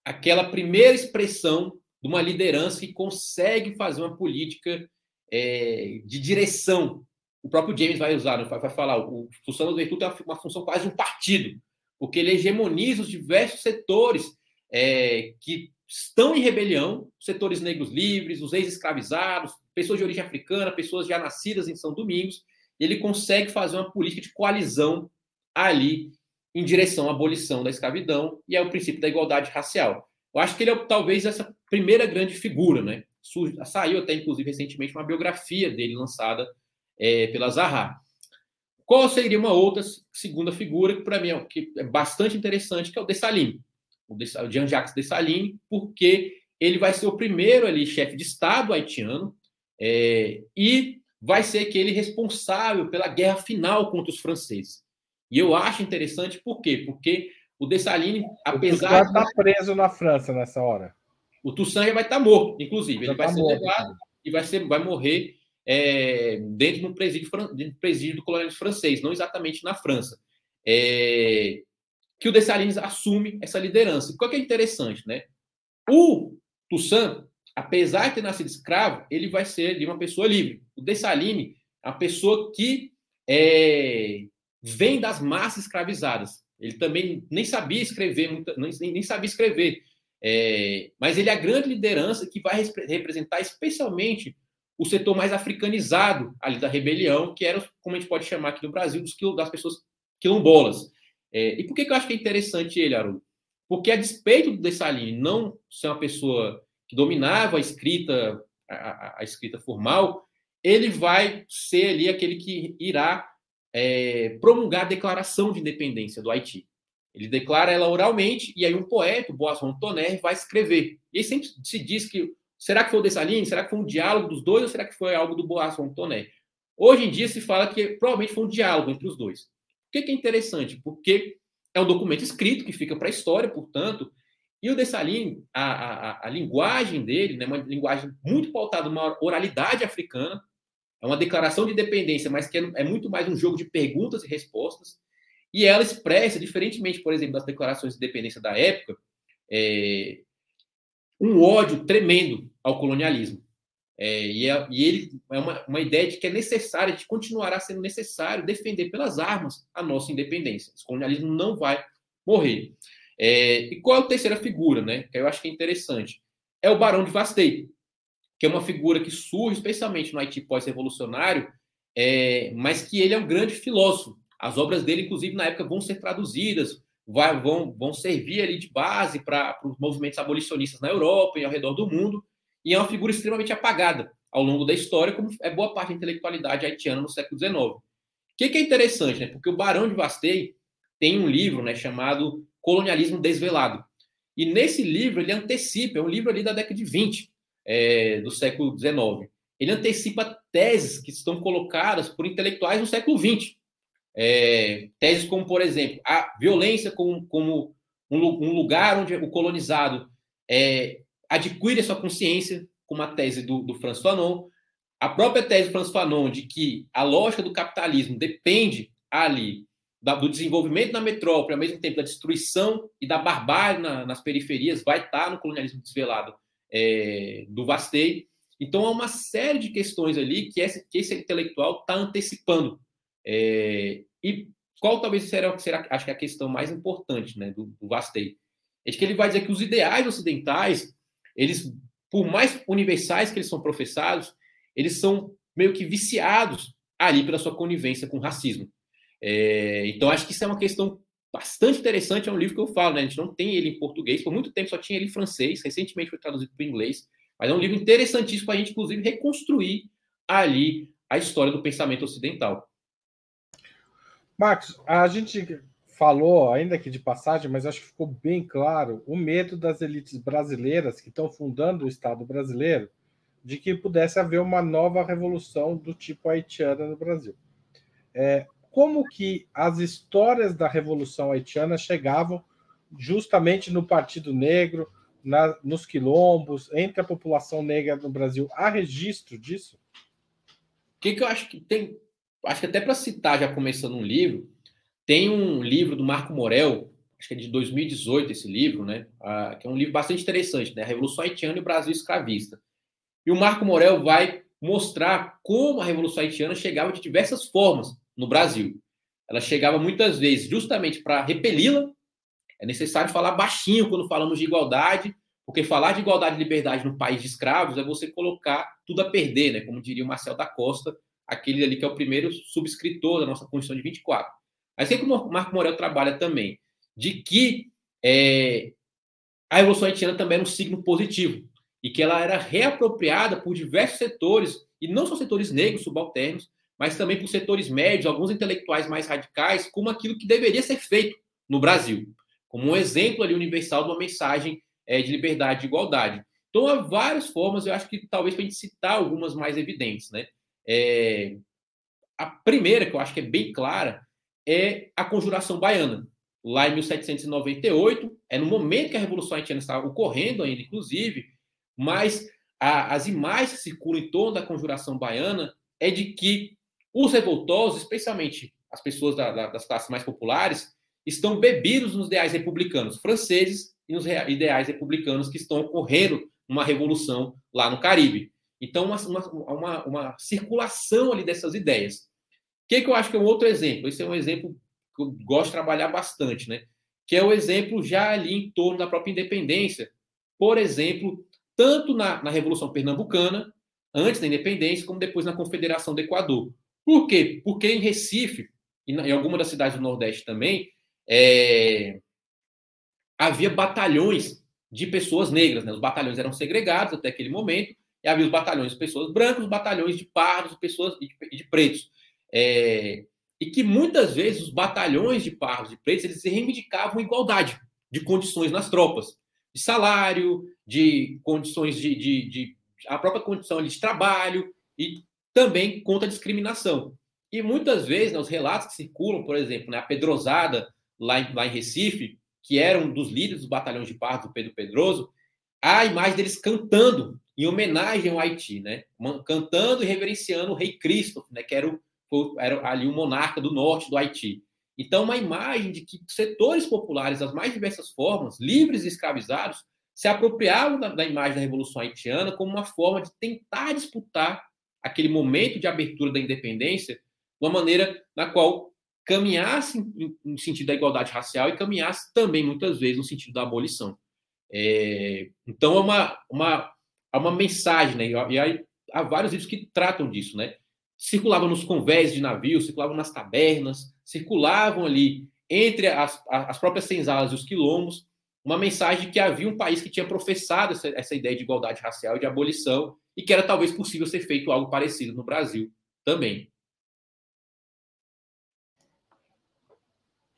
aquela primeira expressão de uma liderança que consegue fazer uma política é, de direção. O próprio James vai usar, né, vai falar, o Toussaint Louverture tem uma função quase de um partido, porque ele hegemoniza os diversos setores é, que estão em rebelião, setores negros livres, os ex-escravizados, pessoas de origem africana, pessoas já nascidas em São Domingos, ele consegue fazer uma política de coalizão ali em direção à abolição da escravidão e ao princípio da igualdade racial. Eu acho que ele é talvez essa primeira grande figura, né? Saiu até, inclusive, recentemente uma biografia dele lançada é, pela Zaha. Qual seria uma outra segunda figura que, para mim, é, que é bastante interessante, que é o Dessalines o Jean-Jacques Dessalines, porque ele vai ser o primeiro ali chefe de Estado haitiano é, e vai ser aquele responsável pela guerra final contra os franceses. E eu acho interessante por quê? Porque o Dessalines, apesar de... estar tá preso na França nessa hora. O Toussaint já vai estar morto, inclusive. Já ele vai tá ser morto, levado e vai, ser, vai morrer é, dentro de um presídio, de um presídio do colonialismo francês, não exatamente na França. É, que o Dessalines assume essa liderança. Qual que é interessante, né? O Toussaint, apesar de ter nascido escravo, ele vai ser de uma pessoa livre. O Dessalines é uma pessoa que é, vem das massas escravizadas. Ele também nem sabia escrever, nem, nem sabia escrever. É, mas ele é a grande liderança que vai representar especialmente o setor mais africanizado ali da rebelião, que era, como a gente pode chamar aqui no Brasil, das pessoas quilombolas. É, e por que, que eu acho que é interessante ele, Haroldo? Porque, a despeito do Dessalines não ser uma pessoa que dominava a escrita, a, a, escrita formal, ele vai ser ali aquele que irá é, promulgar a declaração de independência do Haiti. Ele declara ela oralmente e aí um poeta, o Boasson Tonnerre, vai escrever. E sempre se diz que será que foi o Dessalines? Será que foi um diálogo dos dois ou será que foi algo do Boasson Tonnerre? Hoje em dia se fala que provavelmente foi um diálogo entre os dois. Por que, é interessante? Porque é um documento escrito que fica para a história, portanto, e o Dessalines, a, a, a, linguagem dele, né, uma linguagem muito pautada numa oralidade africana, é uma declaração de independência, mas que é, é, muito mais um jogo de perguntas e respostas. E ela expressa, diferentemente, por exemplo, das declarações de independência da época, é, um ódio tremendo ao colonialismo. É, e, é, e, ele é uma, uma ideia de que é necessário, de continuará sendo necessário defender pelas armas a nossa independência. O colonialismo não vai morrer. É, e qual é a terceira figura, né? Que eu acho que é interessante. É o Barão de Vastei, que é uma figura que surge especialmente no Haiti pós-revolucionário, é, mas que ele é um grande filósofo. As obras dele, inclusive, na época, vão ser traduzidas, vai, vão, vão servir ali de base para os movimentos abolicionistas na Europa e ao redor do mundo, e é uma figura extremamente apagada ao longo da história, como é boa parte da intelectualidade haitiana no século XIX. O que, que é interessante, né? Porque o Barão de Vastei tem um livro né, chamado Colonialismo Desvelado. E nesse livro ele antecipa, é um livro ali da década de 20, é, do século XIX. Ele antecipa teses que estão colocadas por intelectuais no século XX. É, teses como, por exemplo, a violência como, como um, um, lugar onde o colonizado é, adquire a sua consciência, como a tese do, do François Fanon, a própria tese do François Fanon de que a lógica do capitalismo depende ali da, do desenvolvimento na metrópole, ao mesmo tempo da destruição e da barbárie na, nas periferias, vai estar no colonialismo desvelado é, do Vastei. Então, há uma série de questões ali que esse, que esse intelectual está antecipando. É, e qual talvez será, será, acho que é a questão mais importante né, do, do Vastei? É que ele vai dizer que os ideais ocidentais, eles, por mais universais que eles são professados, eles são meio que viciados ali pela sua conivência com o racismo. É, então, acho que isso é uma questão bastante interessante. É um livro que eu falo, né? A gente não tem ele em português, por muito tempo só tinha ele em francês, recentemente foi traduzido para o inglês. Mas é um livro interessantíssimo para a gente, inclusive, reconstruir ali a história do pensamento ocidental. Marcos, a gente falou, ainda aqui de passagem, mas acho que ficou bem claro o medo das elites brasileiras que estão fundando o Estado brasileiro de que pudesse haver uma nova revolução do tipo haitiana no Brasil. É, como que as histórias da Revolução Haitiana chegavam justamente no Partido Negro, na, nos quilombos, entre a população negra no Brasil. Há registro disso? O que, que eu acho que tem? Acho que até para citar, já começando um livro, tem um livro do Marco Morel, acho que é de 2018 esse livro, né? Ah, que é um livro bastante interessante, né? A Revolução Haitiana e o Brasil Escravista. E o Marco Morel vai mostrar como a Revolução Haitiana chegava de diversas formas no Brasil. Ela chegava muitas vezes justamente para repeli-la. É necessário falar baixinho quando falamos de igualdade, porque falar de igualdade e liberdade no país de escravos é você colocar tudo a perder, né? como diria o Marcel da Costa, aquele ali que é o primeiro subscritor da nossa Constituição de 24. Mas sei como o Marco Morel trabalha também, de que é, a Revolução Haitiana também era um signo positivo, e que ela era reapropriada por diversos setores, e não só setores negros subalternos, mas também por setores médios, alguns intelectuais mais radicais, como aquilo que deveria ser feito no Brasil, como um exemplo ali universal de uma mensagem é, de liberdade e igualdade. Então, há várias formas, eu acho que talvez para a gente citar algumas mais evidentes. Né? É, a primeira, que eu acho que é bem clara, é a Conjuração Baiana. Lá em 1798, é no momento que a Revolução Haitiana estava ocorrendo ainda, inclusive, mas a, as imagens que circulam em torno da Conjuração Baiana é de que os revoltosos, especialmente as pessoas da, da, das classes mais populares, estão bebidos nos ideais republicanos franceses e nos ideais republicanos que estão ocorrendo uma revolução lá no Caribe. Então, uma, uma, uma circulação ali dessas ideias. Que, que eu acho que é um outro exemplo? Esse é um exemplo que eu gosto de trabalhar bastante, né? Que é o exemplo já ali em torno da própria independência. Por exemplo, tanto na, na Revolução Pernambucana, antes da independência, como depois na Confederação do Equador. Por quê? Porque em Recife, e em alguma das cidades do Nordeste também, é, havia batalhões de pessoas negras. Né? Os batalhões eram segregados até aquele momento, e havia os batalhões de pessoas brancas, os batalhões de pardos, pessoas de, de pretos. É, e que muitas vezes os batalhões de pardos e pretos eles reivindicavam igualdade de condições nas tropas, de salário, de condições de, de, de a própria condição de trabalho e também contra a discriminação. E muitas vezes, né, os relatos que circulam, por exemplo, né, a Pedrosada, lá em, lá em Recife, que era um dos líderes dos batalhões de pardos do Pedro Pedroso, a imagem deles cantando em homenagem ao Haiti, né? Cantando e reverenciando o rei Cristo, né? Que era, o, era ali o monarca do norte do Haiti. Então, uma imagem de que setores populares, das mais diversas formas, livres e escravizados, se apropriavam da, da imagem da Revolução Haitiana como uma forma de tentar disputar aquele momento de abertura da independência de uma maneira na qual caminhasse no sentido da igualdade racial e caminhasse também, muitas vezes, no sentido da abolição. É, então, é uma, uma, é uma mensagem, né? e aí, há vários livros que tratam disso, né? Circulavam nos convés de navios, circulavam nas tabernas, circulavam ali entre as, as próprias senzalas e os quilombos, uma mensagem de que havia um país que tinha professado essa, essa ideia de igualdade racial e de abolição, e que era talvez possível ser feito algo parecido no Brasil também.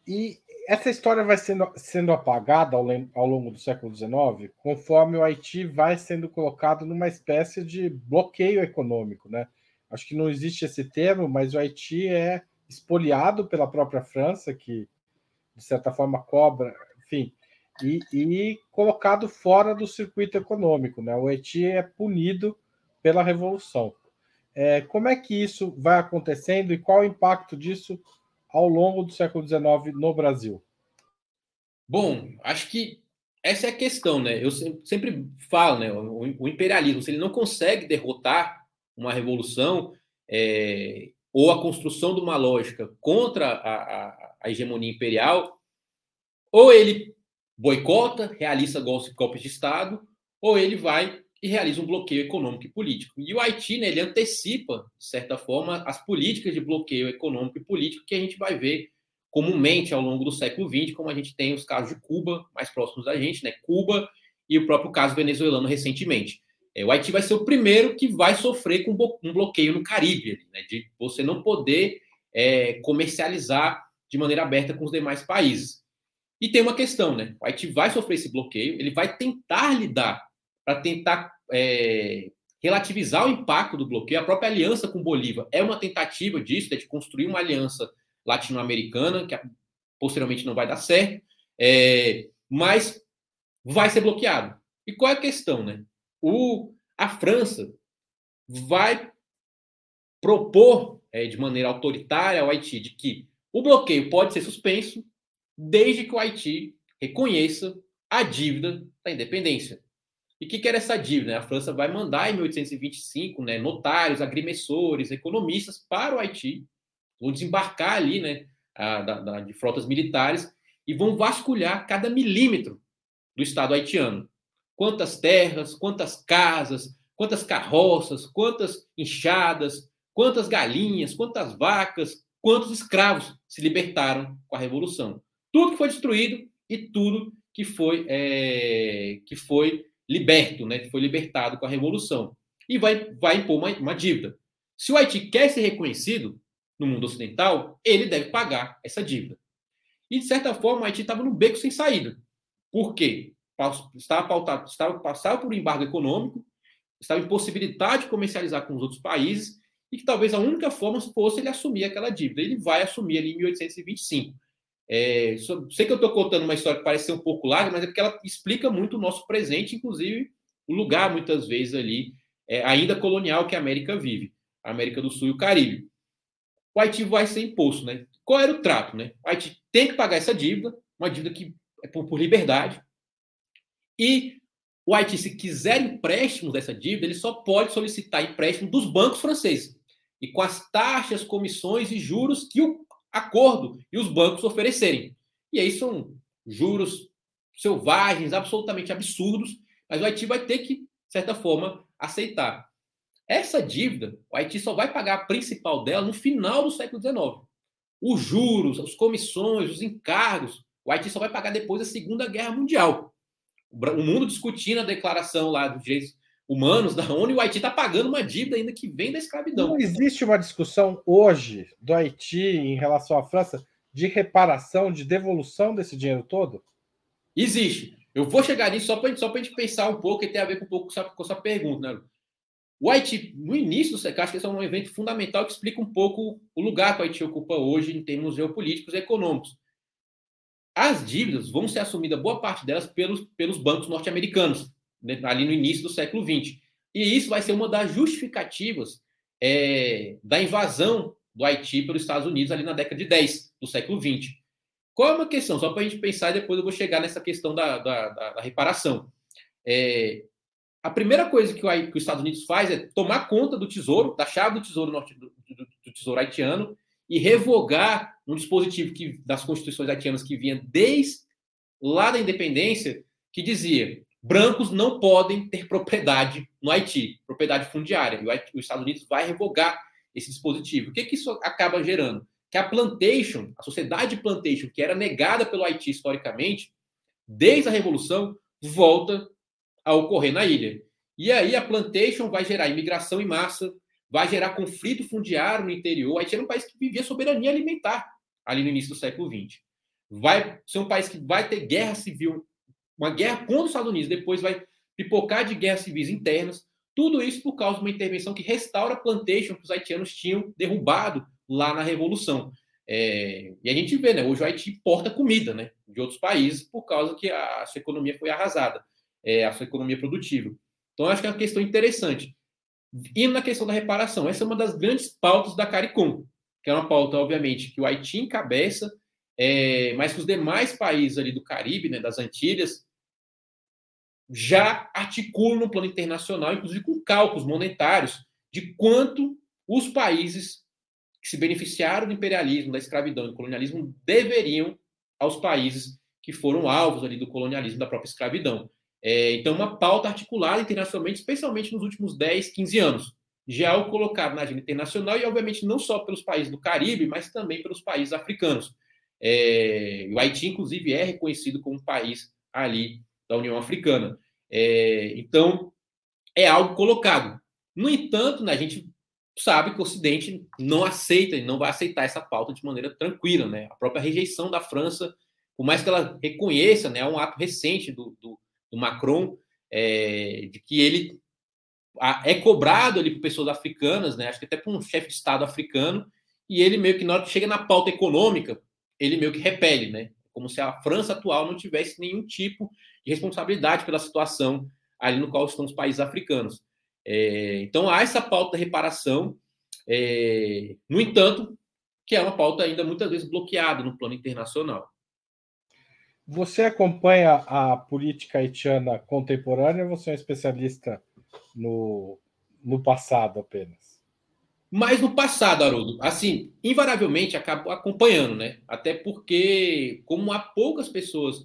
E essa história vai sendo, sendo apagada ao, ao, longo do século XIX, conforme o Haiti vai sendo colocado numa espécie de bloqueio econômico, né? Acho que não existe esse termo, mas o Haiti é expoliado pela própria França, que de certa forma cobra, enfim, e, e colocado fora do circuito econômico, né? O Haiti é punido pela revolução. É, como é que isso vai acontecendo e qual o impacto disso ao longo do século XIX no Brasil? Bom, acho que essa é a questão, né? Eu sempre falo, né? O imperialismo, se ele não consegue derrotar uma revolução é, ou a construção de uma lógica contra a, a, a, hegemonia imperial, ou ele boicota, realiza golpes de Estado, ou ele vai e realiza um bloqueio econômico e político. E o Haiti, né, ele antecipa, de certa forma, as políticas de bloqueio econômico e político que a gente vai ver comumente ao longo do século XX, como a gente tem os casos de Cuba, mais próximos da gente, né, Cuba e o próprio caso venezuelano recentemente. É, o Haiti vai ser o primeiro que vai sofrer com um bloqueio no Caribe, né, de você não poder é, comercializar de maneira aberta com os demais países. E tem uma questão, né? O Haiti vai sofrer esse bloqueio, ele vai tentar lidar para tentar é, relativizar o impacto do bloqueio. A própria aliança com Bolívar é uma tentativa disso, né, de construir uma aliança latino-americana, que posteriormente não vai dar certo, é, mas vai ser bloqueado. E qual é a questão? Né? O, a França vai propor é, de maneira autoritária ao Haiti de que o bloqueio pode ser suspenso desde que o Haiti reconheça a dívida da independência. E o que, que, era essa dívida? A França vai mandar em 1825 né, notários, agrimensores, economistas para o Haiti, vão desembarcar ali né, a, da, da, de frotas militares e vão vasculhar cada milímetro do Estado haitiano. Quantas terras, quantas casas, quantas carroças, quantas enxadas, quantas galinhas, quantas vacas, quantos escravos se libertaram com a Revolução. Tudo que foi destruído e tudo que foi, é, que foi liberto, né, que foi libertado com a Revolução, e vai, vai impor uma, uma dívida. Se o Haiti quer ser reconhecido no mundo ocidental, ele deve pagar essa dívida. E, de certa forma, o Haiti estava no beco sem saída. Por quê? Estava pautado, estava passado por um embargo econômico, estava impossibilitado de comercializar com os outros países, e que talvez a única forma fosse ele assumir aquela dívida. Ele vai assumir ali em 1825. É, sei que eu estou contando uma história que parece ser um pouco larga, mas é porque ela explica muito o nosso presente, inclusive o lugar, muitas vezes, ali, é, ainda colonial que a América vive, a América do Sul e o Caribe. O Haiti vai ser imposto, né? Qual era o trato, né? O Haiti tem que pagar essa dívida, uma dívida que é por, por liberdade, e o Haiti, se quiser empréstimos dessa dívida, ele só pode solicitar empréstimo dos bancos franceses. E com as taxas, comissões e juros que o acordo e os bancos oferecerem. E aí são juros selvagens, absolutamente absurdos, mas o Haiti vai ter que, de certa forma, aceitar. Essa dívida, o Haiti só vai pagar a principal dela no final do século XIX. Os juros, as comissões, os encargos, o Haiti só vai pagar depois da Segunda Guerra Mundial. O mundo discutindo a declaração lá dos direitos, humanos da ONU e o Haiti está pagando uma dívida ainda que vem da escravidão. Não existe uma discussão hoje do Haiti em relação à França de reparação, de devolução desse dinheiro todo? Existe. Eu vou chegar nisso só para só a gente pensar um pouco e tem a ver com um pouco com essa, com pergunta, né? O Haiti, no início do que esse é um evento fundamental que explica um pouco o lugar que o Haiti ocupa hoje em termos geopolíticos e econômicos. As dívidas vão ser assumidas, boa parte delas, pelos, pelos bancos norte-americanos, né, ali no início do século XX. E isso vai ser uma das justificativas é, da invasão do Haiti pelos Estados Unidos ali na década de 10 do século XX. Qual é uma questão? Só para a gente pensar e depois eu vou chegar nessa questão da, da, da, da reparação. É, a primeira coisa que, o, que, os Estados Unidos faz é tomar conta do tesouro, da chave do tesouro, norte, do, do, do tesouro haitiano, e revogar um dispositivo que, das constituições haitianas que vinha desde lá da independência, que dizia brancos não podem ter propriedade no Haiti, propriedade fundiária. E os Estados Unidos vai revogar esse dispositivo. O que, que isso acaba gerando? Que a plantation, a sociedade plantation, que era negada pelo Haiti historicamente, desde a Revolução, volta a ocorrer na ilha. E aí a plantation vai gerar imigração em massa, vai gerar conflito fundiário no interior. O Haiti era um país que vivia soberania alimentar ali no início do século XX. Vai ser um país que vai ter guerra civil, uma guerra contra os Estados Unidos, depois vai pipocar de guerras civis internas. Tudo isso por causa de uma intervenção que restaura a plantation que os haitianos tinham derrubado lá na Revolução. É, e a gente vê, né? Hoje o Haiti importa comida, né? De outros países por causa que a sua economia foi arrasada é, a sua economia produtiva. Então, acho que é uma questão interessante. E na questão da reparação, essa é uma das grandes pautas da CARICOM, que é uma pauta, obviamente, que o Haiti encabeça, é, mas que os demais países ali do Caribe, né, das Antilhas, já articulam no plano internacional, inclusive com cálculos monetários, de quanto os países que se beneficiaram do imperialismo, da escravidão e do colonialismo deveriam aos países que foram alvos ali do colonialismo, da própria escravidão. É, então, uma pauta articulada internacionalmente, especialmente nos últimos 10, 15 anos. Já o colocado na agenda internacional e, obviamente, não só pelos países do Caribe, mas também pelos países africanos. É, o Haiti, inclusive, é reconhecido como país ali da União Africana. É, então, é algo colocado. No entanto, né, a gente sabe que o Ocidente não aceita e não vai aceitar essa pauta de maneira tranquila. Né? A própria rejeição da França, por mais que ela reconheça, né, é um ato recente do, do do Macron, é, de que ele é cobrado ali por pessoas africanas, né? Acho que até por um chefe de Estado africano, e ele meio que, na hora que chega na pauta econômica, ele meio que repele, né? Como se a França atual não tivesse nenhum tipo de responsabilidade pela situação ali no qual estão os países africanos. É, então há essa pauta da reparação, é, no entanto, que é uma pauta ainda muitas vezes bloqueada no plano internacional. Você acompanha a política haitiana contemporânea você é um especialista no, no passado apenas? Mais no passado, Haroldo. Assim, invariavelmente acabo acompanhando, né? Até porque, como há poucas pessoas,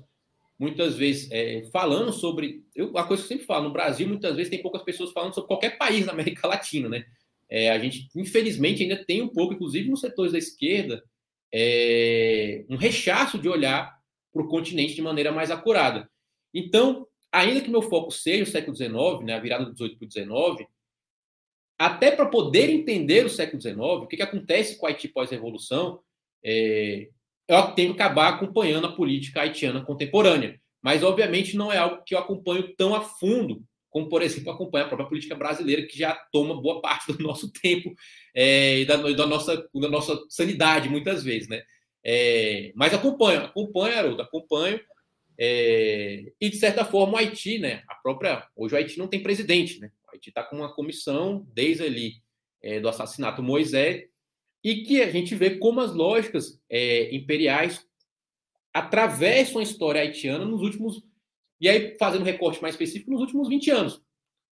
muitas vezes, é, falando sobre. Eu, a coisa que eu sempre falo, no Brasil, muitas vezes tem poucas pessoas falando sobre qualquer país na América (laughs) Latina, né? É, a gente, infelizmente, ainda tem um pouco, inclusive nos setores da esquerda, é, um rechaço de olhar para o continente de maneira mais acurada. Então, ainda que meu foco seja o século XIX, né, a virada do 18 para o 19, até para poder entender o século XIX, o que, que acontece com o Haiti pós-revolução, é, eu tenho que acabar acompanhando a política haitiana contemporânea. Mas, obviamente, não é algo que eu acompanho tão a fundo como, por exemplo, acompanha a própria política brasileira, que já toma boa parte do nosso tempo é, e da, da, nossa, da nossa sanidade, muitas vezes. Né? É, mas acompanho, acompanho, Haroldo, acompanho. É, e, de certa forma, o Haiti, né? A própria. Hoje o Haiti não tem presidente, né? O Haiti está com uma comissão desde ali é, do assassinato Moisés, e que a gente vê como as lógicas é, imperiais atravessam a história haitiana nos últimos. E aí, fazendo um recorte mais específico, nos últimos 20 anos.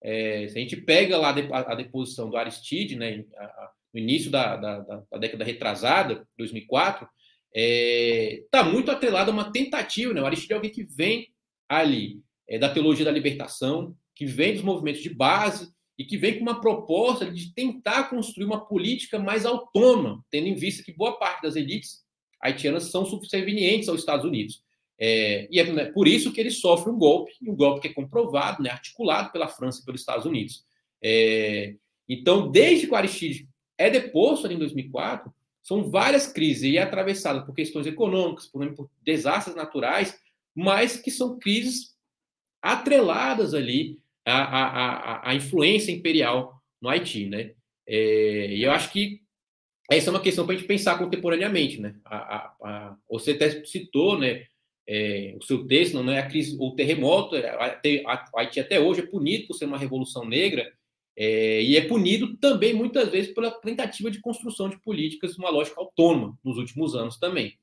É, se a gente pega lá a deposição do Aristide, né, no início da, da, da década retrasada, 2004, está é, tá muito atrelado a uma tentativa, né? O Aristide é alguém que vem ali é, da teologia da libertação, que vem dos movimentos de base e que vem com uma proposta de tentar construir uma política mais autônoma, tendo em vista que boa parte das elites haitianas são subservientes aos Estados Unidos. É, e é né, por isso que ele sofre um golpe, um golpe que é comprovado, né, articulado pela França e pelos Estados Unidos. É, então, desde que o Aristide é deposto ali em 2004, são várias crises, e é atravessada por questões econômicas, por, por desastres naturais, mas que são crises atreladas ali à, à, à, influência imperial no Haiti, né? É, e eu acho que essa é uma questão para a gente pensar contemporaneamente, né? A, a, você até citou, né? É, o seu texto, não é a crise, o terremoto, é, o Haiti até hoje é punido por ser uma revolução negra é, e é punido também muitas vezes pela tentativa de construção de políticas uma lógica autônoma nos últimos anos também.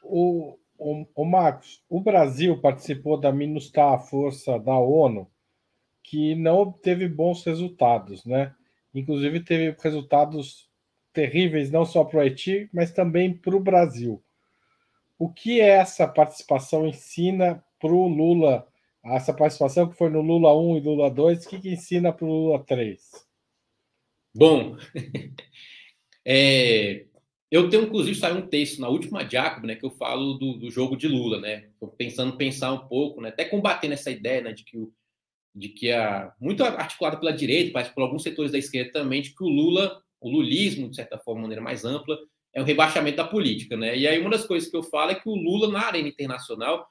O, o, o Marcos, o Brasil participou da MINUSTAH, a força da ONU, que não obteve bons resultados, né? Inclusive teve resultados terríveis não só para o Haiti, mas também para o Brasil. O que essa participação ensina para o Lula? Essa participação que foi no Lula 1 e Lula 2, o que, que ensina para o Lula 3? Bom, (laughs) é, eu tenho, inclusive, saiu um texto na última Jacob, né, que eu falo do, do jogo de Lula, né? Tô pensando pensar um pouco, né, até combatendo essa ideia, né, de que o de que a muito articulado pela direita, mas por alguns setores da esquerda também, de que o Lula, o lulismo, de certa forma, de maneira mais ampla, é o rebaixamento da política, né? E aí uma das coisas que eu falo é que o Lula na arena internacional,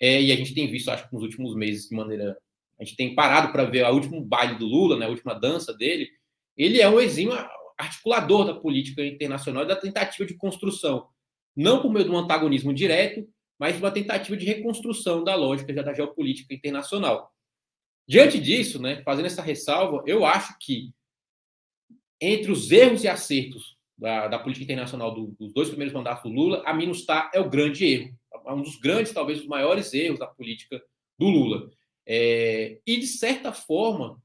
é, e a gente tem visto, acho que nos últimos meses, de maneira a gente tem parado para ver o último baile do Lula, né, a última dança dele, ele é um exímio articulador da política internacional e da tentativa de construção, não por meio de um antagonismo direto, mas uma tentativa de reconstrução da lógica da geopolítica internacional. Diante disso, né, fazendo essa ressalva, eu acho que entre os erros e acertos da, da política internacional do, dos dois primeiros mandatos do Lula, a MINUSTAH é o grande erro. É um dos grandes, talvez, os maiores erros da política do Lula. É, e, de certa forma,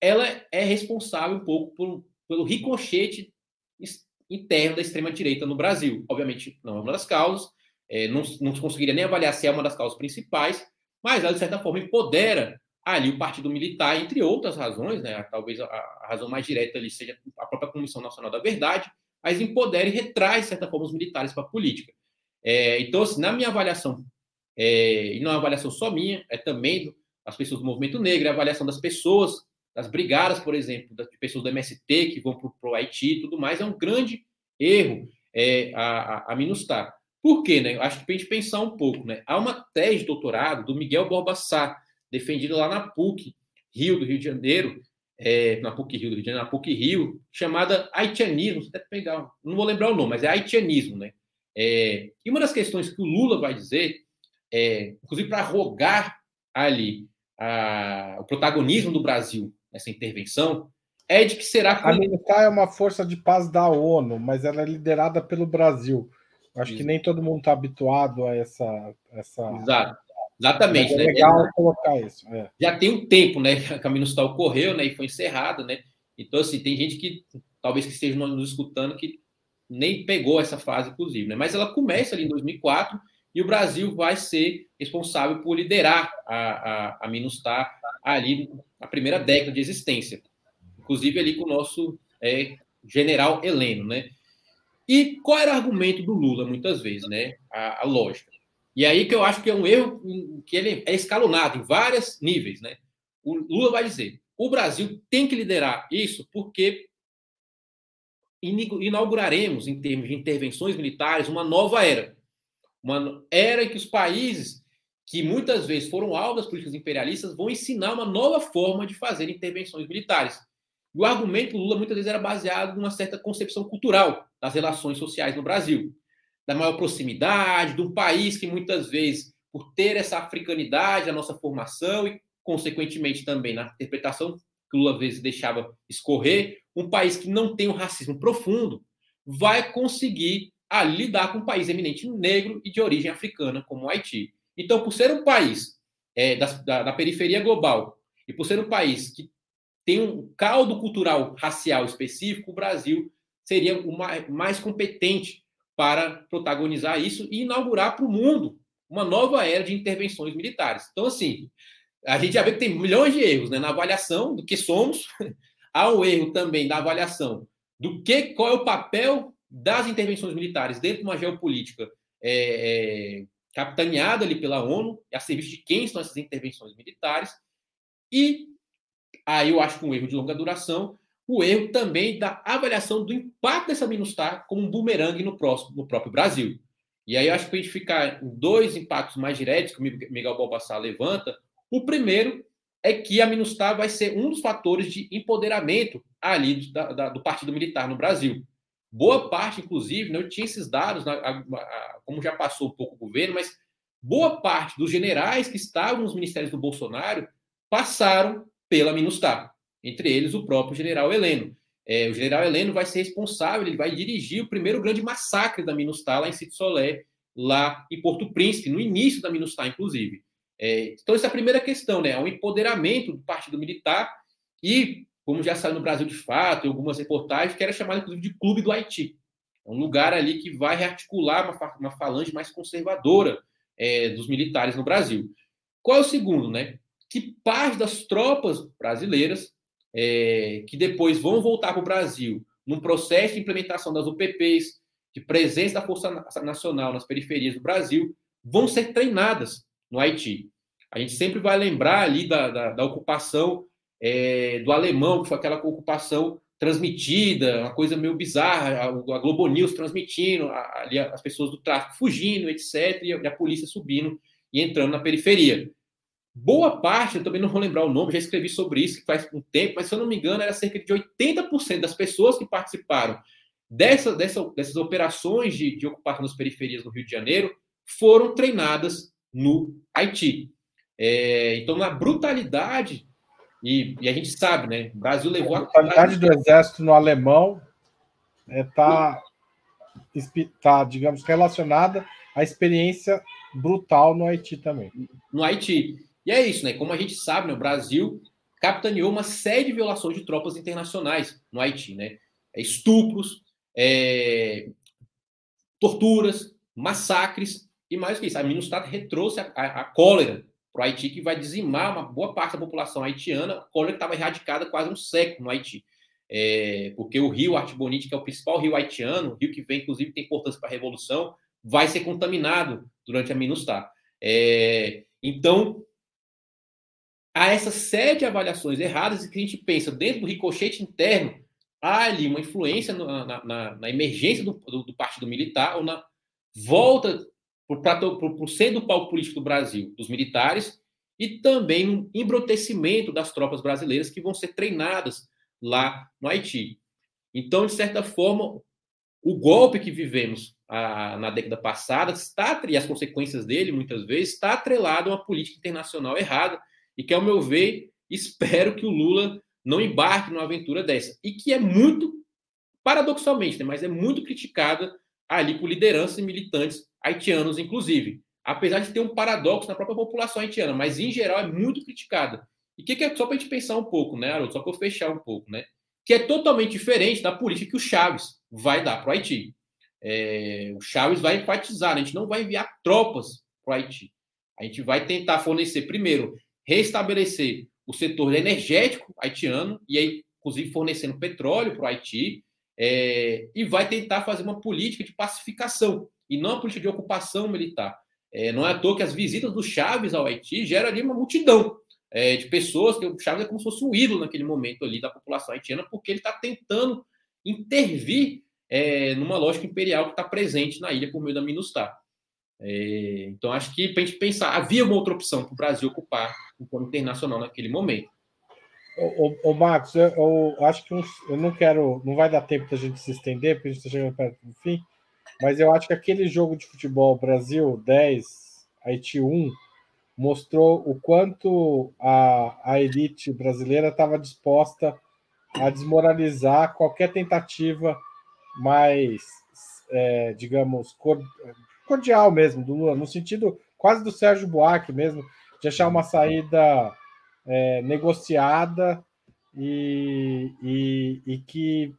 ela é responsável um pouco por, pelo ricochete interno da extrema-direita no Brasil. Obviamente, não é uma das causas, é, não, não se conseguiria nem avaliar se é uma das causas principais, mas ela, de certa forma, empodera ali o Partido Militar, entre outras razões, né, talvez a, a, razão mais direta ali seja a própria Comissão Nacional da Verdade, mas empodera e retrai, de certa forma, os militares para a política. É, então, assim, na minha avaliação, é, e não é uma avaliação só minha, é também das pessoas do movimento negro, é a avaliação das pessoas, das brigadas, por exemplo, das pessoas do MST que vão para o Haiti e tudo mais, é um grande erro é, a, a, a minustar. Por quê? Né? Acho que para a gente pensar um pouco. Né? Há uma tese de doutorado do Miguel Borbassá, defendido lá na PUC, Rio do Rio de Janeiro, é, na PUC Rio do Rio de Janeiro, na PUC Rio, chamada haitianismo, você deve pegar, não vou lembrar o nome, mas é haitianismo, né? É, e uma das questões que o Lula vai dizer, é, inclusive para rogar ali a, o protagonismo do Brasil nessa intervenção, é de que será... A militar é uma força de paz da ONU, mas ela é liderada pelo Brasil. Acho Isso. que nem todo mundo está habituado a essa, essa Exato. Exatamente. É né? legal é, colocar isso. É. Já tem um tempo, né? Que a Minustal ocorreu, né? E foi encerrada, né? Então, assim, tem gente que talvez que esteja nos escutando que nem pegou essa fase, inclusive, né? Mas ela começa ali em 2004 e o Brasil vai ser responsável por liderar a, a, a Minustar ali na primeira década de existência. Inclusive ali com o nosso é, general Heleno, né? E qual era o argumento do Lula, muitas vezes, né? A, a lógica. E aí que eu acho que é um erro que ele é escalonado em vários níveis, né? O Lula vai dizer: o Brasil tem que liderar isso porque inauguraremos, em termos de intervenções militares, uma nova era. Uma era em que os países que muitas vezes foram alvo das políticas imperialistas vão ensinar uma nova forma de fazer intervenções militares. E o argumento Lula muitas vezes era baseado numa certa concepção cultural das relações sociais no Brasil da maior proximidade, de um país que muitas vezes, por ter essa africanidade, a nossa formação e, consequentemente, também na interpretação que Lula às vezes deixava escorrer, um país que não tem um racismo profundo, vai conseguir ali lidar com um país eminente negro e de origem africana, como o Haiti. Então, por ser um país é, da, da, da periferia global e por ser um país que tem um caldo cultural racial específico, o Brasil seria o mais, mais competente para protagonizar isso e inaugurar para o mundo uma nova era de intervenções militares. Então, assim, a gente já vê que tem milhões de erros né, na avaliação do que somos. (laughs) Há um erro também na avaliação do que qual é o papel das intervenções militares dentro de uma geopolítica é, é, capitaneada ali pela ONU, a serviço de quem estão essas intervenções militares, e aí eu acho que um erro de longa duração, o erro também da avaliação do impacto dessa MINUSTAH como um bumerangue no, próximo, no próprio Brasil. E aí eu acho que a gente ficar em dois impactos mais diretos que o Miguel Balbassar levanta, o primeiro é que a MINUSTAH vai ser um dos fatores de empoderamento ali da, da, do Partido Militar no Brasil. Boa parte, inclusive, né, eu tinha esses dados, a, a, a, como já passou um pouco o governo, mas boa parte dos generais que estavam nos ministérios do Bolsonaro passaram pela MINUSTAH, entre eles o próprio general Heleno. É, o general Heleno vai ser responsável, ele vai dirigir o primeiro grande massacre da MINUSTAH lá em Sítio Solé, lá em Porto Príncipe, no início da MINUSTAH, inclusive. É, então, essa é a primeira questão, né? É um empoderamento do partido militar e como já saiu no Brasil de fato, em algumas reportagens, que era chamado inclusive de Clube do Haiti. É um lugar ali que vai rearticular uma, uma falange mais conservadora é, dos militares no Brasil. Qual é o segundo, né? Que parte das tropas brasileiras, é, que depois vão voltar para o Brasil, num processo de implementação das UPPs, de presença da Força Nacional nas periferias do Brasil, vão ser treinadas no Haiti. A gente sempre vai lembrar ali da, da, da ocupação é, do alemão, que foi aquela ocupação transmitida, uma coisa meio bizarra, a, Globo News transmitindo, a, ali as pessoas do tráfico fugindo, etc., e a, e a, polícia subindo e entrando na periferia. Boa parte, eu também não vou lembrar o nome, já escrevi sobre isso faz um tempo, mas se eu não me engano, era cerca de 80% das pessoas que participaram dessa, dessa, dessas operações de, de ocupação das periferias no Rio de Janeiro foram treinadas no Haiti. É, então, na brutalidade e, e, a gente sabe, né? O Brasil levou a. qualidade do exército no alemão está, é, tá, digamos, relacionada à experiência brutal no Haiti também. No Haiti. E é isso, né? Como a gente sabe, né, o Brasil capitaneou uma série de violações de tropas internacionais no Haiti, né? É estupros, é... torturas, massacres e mais que isso. A Minustah retrouxe a, a, a cólera para o Haiti, que vai dizimar uma boa parte da população haitiana, quando estava erradicada quase um século no Haiti. É, porque o rio Artibonite, que é o principal rio haitiano, rio que vem, inclusive, tem importância para a Revolução, vai ser contaminado durante a MINUSTAH. É, então, há essa série de avaliações erradas e que a gente pensa dentro do ricochete interno, há ali uma influência na, na, na emergência do, do, do, partido militar ou na volta para o centro do palco político do Brasil, dos militares, e também um embrutecimento das tropas brasileiras que vão ser treinadas lá no Haiti. Então, de certa forma, o golpe que vivemos a, na década passada está e as consequências dele muitas vezes está atrelado a uma política internacional errada e que, ao meu ver, espero que o Lula não embarque numa aventura dessa e que é muito paradoxalmente, né, mas é muito criticada ali por lideranças e militantes haitianos, inclusive. Apesar de ter um paradoxo na própria população haitiana, mas em geral é muito criticada. E o que, que, é só para a gente pensar um pouco, né, Haroldo? Só para eu fechar um pouco, né? Que é totalmente diferente da política que o Chaves vai dar para o Haiti. É, o Chaves vai enfatizar, né? a gente não vai enviar tropas para o Haiti. A gente vai tentar fornecer, primeiro, restabelecer o setor energético haitiano, e aí, inclusive, fornecendo petróleo para o Haiti, é, e vai tentar fazer uma política de pacificação e não a política de ocupação militar. É, não é à toa que as visitas do Chaves ao Haiti geram ali uma multidão é, de pessoas, que o Chaves é como se fosse um ídolo naquele momento ali da população haitiana, porque ele está tentando intervir é, numa lógica imperial que está presente na ilha por meio da MINUSTAH. É, então, acho que para a gente pensar, havia uma outra opção para o Brasil ocupar o plano internacional naquele momento. Ô, Marcos, eu, eu, acho que um, eu não quero, não vai dar tempo da gente se estender, porque a gente está chegando perto do fim, mas eu acho que aquele jogo de futebol Brasil 10, Haiti 1, mostrou o quanto a, a elite brasileira estava disposta a desmoralizar qualquer tentativa mais, é, digamos, cordial mesmo do Lula, no sentido quase do Sérgio Buarque mesmo, de achar uma saída é, negociada e, e, e, que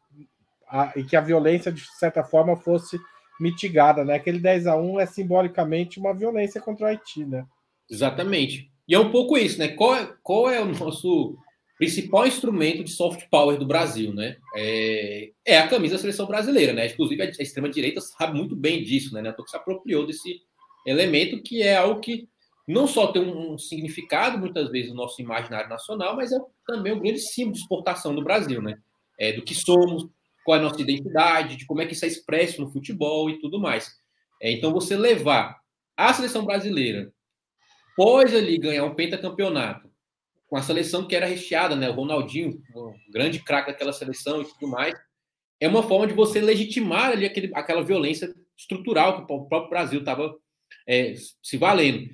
a, e que a violência, de certa forma, fosse mitigada, né? Aquele 10 a 1 é simbolicamente uma violência contra o Haiti, né? Exatamente. E é um pouco isso, né? Qual é, qual é o nosso principal instrumento de soft power do Brasil, né? É, é a camisa da seleção brasileira, né? Inclusive, a extrema-direita sabe muito bem disso, né? A se apropriou desse elemento que é algo que não só tem um, significado, muitas vezes, no nosso imaginário nacional, mas é também um grande símbolo de exportação do Brasil, né? É, do que somos, qual é a nossa identidade, de como é que isso é expresso no futebol e tudo mais. É, então, você levar a seleção brasileira, pós ali ganhar um pentacampeonato, com a seleção que era recheada, né? O Ronaldinho, o grande craque daquela seleção e tudo mais. É uma forma de você legitimar ali aquele, aquela violência estrutural que o próprio Brasil estava é, se valendo.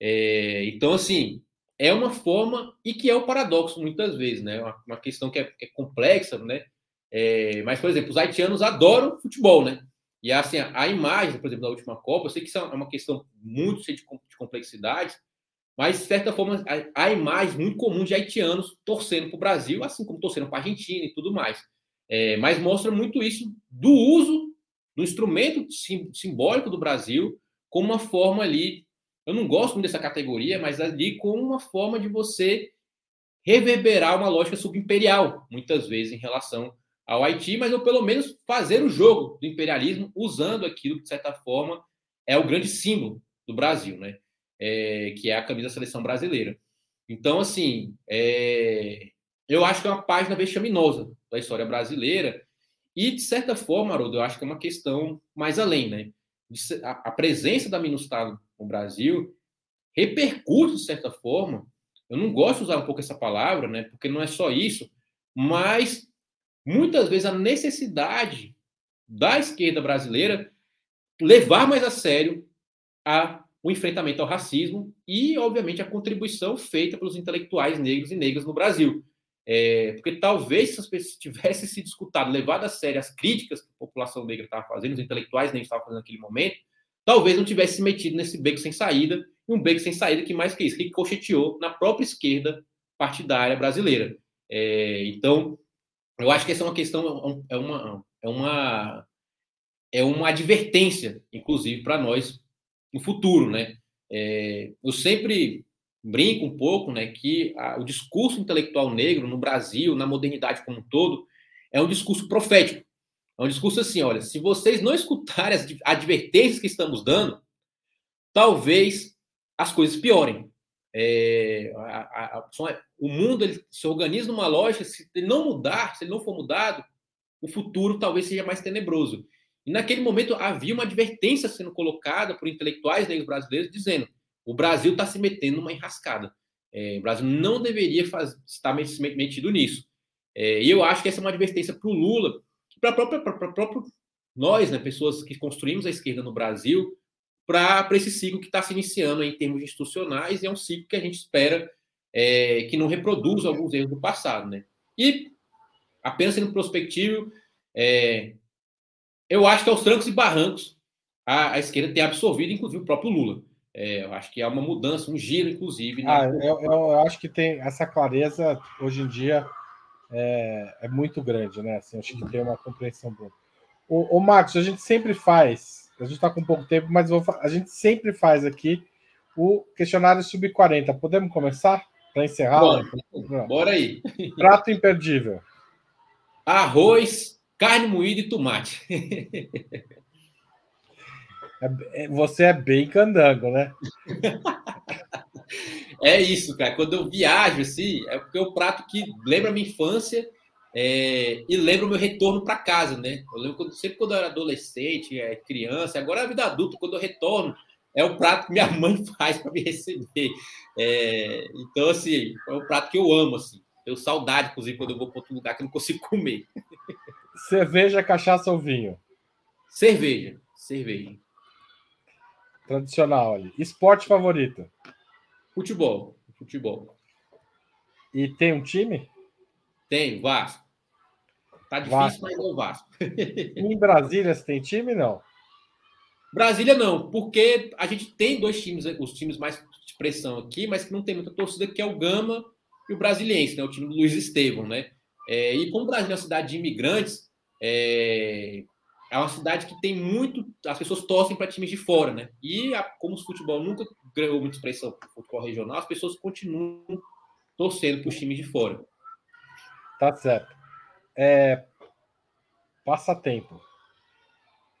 É, então, assim, é uma forma e que é o paradoxo muitas vezes, né? Uma, uma questão que é, que é, complexa, né? É, mas, por exemplo, os haitianos adoram futebol, né? E assim, a, a imagem, por exemplo, da última Copa, eu sei que isso é uma questão muito cheia de, de complexidade, mas, de certa forma, há imagens muito comuns de haitianos torcendo para o Brasil, assim como torcendo para a Argentina e tudo mais. É, mas mostra muito isso do uso do instrumento sim, simbólico do Brasil como uma forma ali. Eu não gosto muito dessa categoria, mas ali como uma forma de você reverberar uma lógica subimperial, muitas vezes, em relação ao Haiti, mas ou pelo menos fazer o jogo do imperialismo usando aquilo que, de certa forma, é o grande símbolo do Brasil, né? é, que é a camisa da seleção brasileira. Então, assim, é, eu acho que é uma página vexaminosa da história brasileira e, de certa forma, Haroldo, eu acho que é uma questão mais além, né? A, presença da Minustah no Brasil repercute, de certa forma, eu não gosto de usar um pouco essa palavra, né? Porque não é só isso, mas muitas vezes a necessidade da esquerda brasileira levar mais a sério a o enfrentamento ao racismo e, obviamente, a contribuição feita pelos intelectuais negros e negras no Brasil. É, porque talvez se as pessoas (laughs) tivessem se escutado, levado a sério as críticas que a população negra estava fazendo, os intelectuais negros estavam fazendo naquele momento, talvez não tivesse se metido nesse beco sem saída, e um beco sem saída que mais que isso, que cocheteou na própria esquerda partidária brasileira. É, então, eu acho que essa é uma questão, é uma, é uma, é uma advertência, inclusive, para nós, no futuro, né? É, eu sempre brinco um pouco, né, que a, o discurso intelectual negro no Brasil, na modernidade como um todo, é um discurso profético. É um discurso assim, olha, se vocês não escutarem as advertências que estamos dando, talvez as coisas piorem. É, a, a, o mundo ele se organiza numa lógica, se ele não mudar, se ele não for mudado, o futuro talvez seja mais tenebroso. E naquele momento havia uma advertência sendo colocada por intelectuais negros brasileiros dizendo: o Brasil está se metendo numa enrascada. É, o Brasil não deveria faz, estar metido nisso. É, e eu acho que essa é uma advertência para o Lula, para próprio nós, né, pessoas que construímos a esquerda no Brasil, para esse ciclo que está se iniciando em termos institucionais, e é um ciclo que a gente espera é, que não reproduza alguns erros do passado. Né? E, apenas sendo prospectivo, é, eu acho que aos trancos e barrancos a, a esquerda tem absorvido, inclusive, o próprio Lula. É, eu acho que há uma mudança, um giro, inclusive. Na... Ah, eu, eu, acho que tem essa clareza hoje em dia é, é muito grande, né? Assim, acho que tem uma compreensão boa. O, o Marcos, a gente sempre faz, a gente está com pouco tempo, mas vou, a gente sempre faz aqui o questionário sub-40. Podemos começar? Para encerrar? Bora, bora aí. Prato imperdível. Arroz, carne moída e tomate. É, é, você é bem candango, né? (laughs) é isso, cara. Quando eu viajo, assim, é porque é o prato que lembra a minha infância é, e lembra o meu retorno para casa, né? Eu lembro quando, sempre quando eu era adolescente, é, criança, agora é a vida adulta, quando eu retorno, é o prato que minha (laughs) mãe faz para me receber. É, então, assim, é um prato que eu amo, assim. Tenho saudade, inclusive, quando eu vou para outro lugar que eu não consigo comer. Cerveja, cachaça ou vinho? Cerveja. Cerveja. Tradicional ali. Esporte favorito? Futebol. Futebol. E tem um time? Tem, Vasco. Tá difícil, Vasco. mas é o Vasco. (laughs) em Brasília você tem time não? Brasília não, porque a gente tem dois times, os times mais de expressão aqui, mas que não tem muita torcida, que é o Gama e o Brasiliense, né? O time do Luiz Estevam, né? É, e como o Brasil é uma cidade de imigrantes, é, é uma cidade que tem muito. As pessoas torcem para times de fora, né? E a, como o futebol nunca ganhou muita expressão para o futebol regional, as pessoas continuam torcendo para os times de fora. Tá certo. É... Passatempo.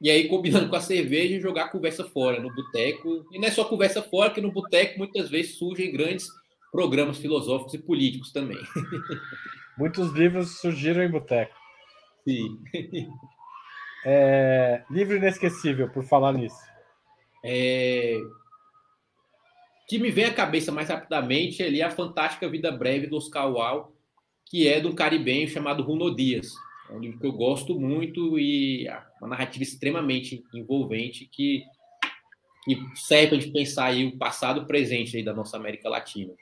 E aí, combinando com a cerveja, jogar a conversa fora no boteco. E não é só conversa fora, que no boteco muitas vezes surgem grandes programas filosóficos e políticos também. (laughs) Muitos livros surgiram em boteco. Sim. (laughs) É... Livro inesquecível, por falar nisso. É... que me vem à cabeça mais rapidamente é ali a Fantástica Vida Breve do Oscar Wilde, que é de um caribenho chamado Runo Dias. É um livro que eu gosto muito e uma narrativa extremamente envolvente que, que serve para a gente pensar aí o passado e o presente aí da nossa América Latina.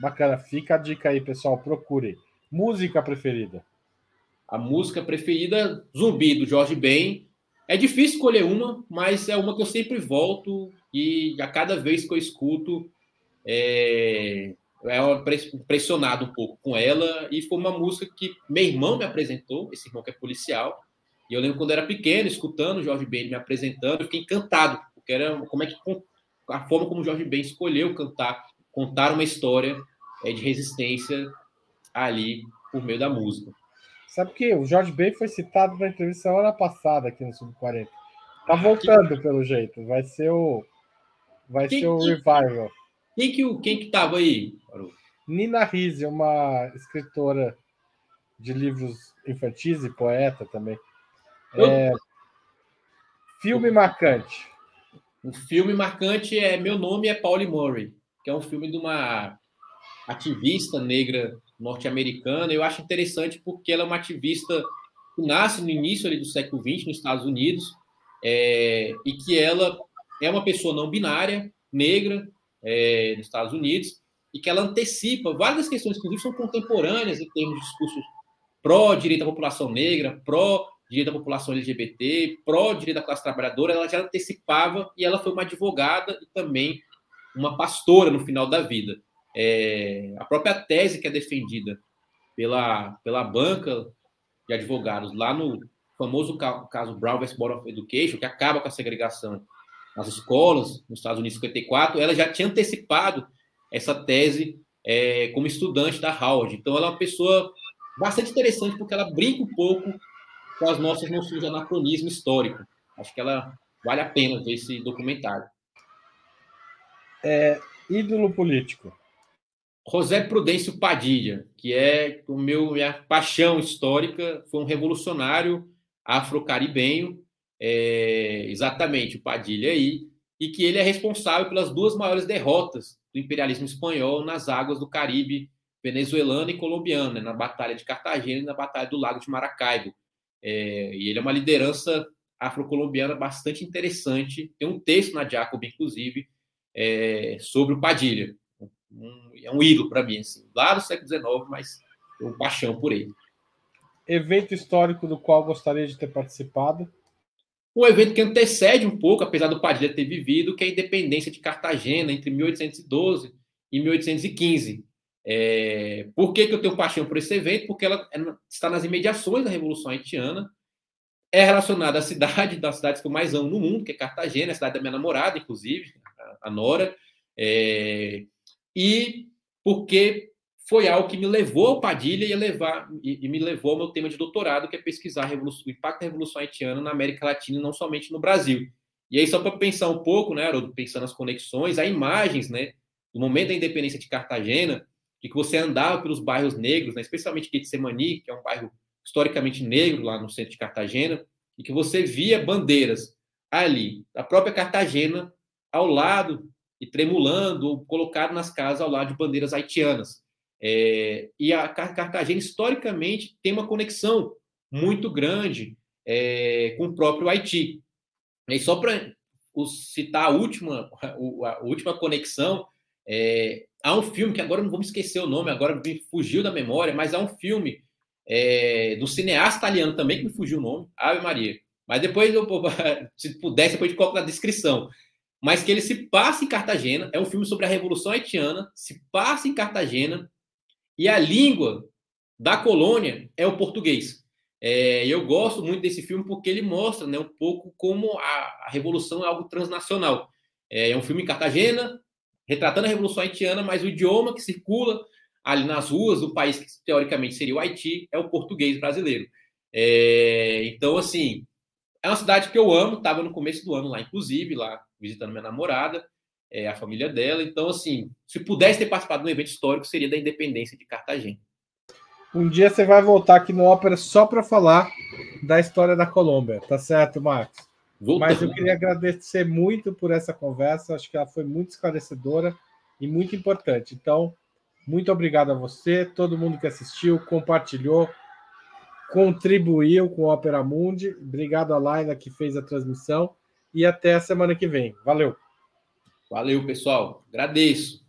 Bacana, fica a dica aí, pessoal, procure. Música preferida? A música preferida, Zumbi, do Jorge Ben. É difícil escolher uma, mas é uma que eu sempre volto e a cada vez que eu escuto, é, é impressionado um pouco com ela. E foi uma música que meu irmão me apresentou, esse irmão que é policial. E eu lembro quando eu era pequeno, escutando o Jorge Ben me apresentando, eu fiquei encantado, porque era como é que a forma como o Jorge Ben escolheu cantar, contar uma história é, de resistência ali por meio da música. Sabe que o Jorge Ben foi citado na entrevista semana passada aqui no Sub-40. Tá voltando, que... pelo jeito. Vai ser o. Vai ser o revival. Quem que, quem que tava aí? Nina Risse, uma escritora de livros infantis e poeta também. É... Filme marcante. O filme marcante é Meu Nome é Pauli Murray, que é um filme de uma ativista negra norte-americana. Eu acho interessante porque ela é uma ativista que nasce no início ali do século XX nos Estados Unidos é, e que ela é uma pessoa não binária, negra, é, nos Estados Unidos, e que ela antecipa várias questões, inclusive são contemporâneas em termos de discursos pró-direito à população negra, pró-direito à população LGBT, pró-direito à classe trabalhadora, ela já antecipava e ela foi uma advogada e também uma pastora no final da vida. É, a própria tese que é defendida pela, pela banca de advogados lá no famoso caso Brown vs. Board of Education, que acaba com a segregação nas escolas nos Estados Unidos em 54, ela já tinha antecipado essa tese é, como estudante da Howard. Então, ela é uma pessoa bastante interessante porque ela brinca um pouco com as nossas noções de anacronismo histórico. Acho que ela vale a pena ver esse documentário. É, ídolo político. José Prudêncio Padilha, que é o meu minha paixão histórica, foi um revolucionário afro-caribenho, é, exatamente o Padilha aí, e que ele é responsável pelas duas maiores derrotas do imperialismo espanhol nas águas do Caribe venezuelano e colombiano, né, na Batalha de Cartagena e na Batalha do Lago de Maracaibo. É, e ele é uma liderança afro-colombiana bastante interessante. Tem um texto na Jacob, inclusive, é, sobre o Padilha um, é um ídolo para mim, assim, lá do século XIX, mas tenho paixão por ele. Evento histórico do qual gostaria de ter participado? Um evento que antecede um pouco, apesar do Padilha ter vivido, que é a independência de Cartagena entre 1812 e 1815. É... Por que, que eu tenho paixão por esse evento? Porque ela é está nas imediações da Revolução Haitiana, é relacionada à cidade, das cidades que eu mais amo no mundo, que é Cartagena, a cidade da minha namorada, inclusive, a Nora. É e porque foi algo que me levou ao Padilha e, levar, e, e, me levou ao meu tema de doutorado, que é pesquisar o impacto da Revolução Haitiana na América Latina e não somente no Brasil. E aí, só para pensar um pouco, né, Haroldo, pensando nas conexões, há imagens, né, do momento da independência de Cartagena, de que você andava pelos bairros negros, né, especialmente Getsemani, que é um bairro historicamente negro lá no centro de Cartagena, e que você via bandeiras ali, da própria Cartagena, ao lado e tremulando, ou colocado nas casas ao lado de bandeiras haitianas. É, e a Cartagena, historicamente, tem uma conexão muito grande é, com o próprio Haiti. E só para citar a última, a última conexão, é, há um filme que agora não vou me esquecer o nome, agora me fugiu da memória, mas há um filme é, do cineasta italiano também que me fugiu o nome, Ave Maria. Mas depois, eu, (laughs) se pudesse, depois de coloco na descrição mas que ele se passa em Cartagena. É um filme sobre a Revolução Haitiana, se passa em Cartagena, e a língua da colônia é o português. É, eu gosto muito desse filme porque ele mostra né, um pouco como a, a revolução é algo transnacional. É, é, um filme em Cartagena, retratando a Revolução Haitiana, mas o idioma que circula ali nas ruas do país que teoricamente seria o Haiti, é o português brasileiro. É, então, assim, é uma cidade que eu amo, estava no começo do ano lá, inclusive, lá visitando minha namorada, é, a família dela. Então, assim, se pudesse ter participado de um evento histórico, seria da independência de Cartagena. Um dia você vai voltar aqui no Ópera só para falar da história da Colômbia, tá certo, Marcos? Voltando. Mas eu queria agradecer muito por essa conversa, acho que ela foi muito esclarecedora e muito importante. Então, muito obrigado a você, todo mundo que assistiu, compartilhou, contribuiu com o Opera Mundi. Obrigado a Laila que fez a transmissão e até a semana que vem. Valeu. Valeu, pessoal. Agradeço.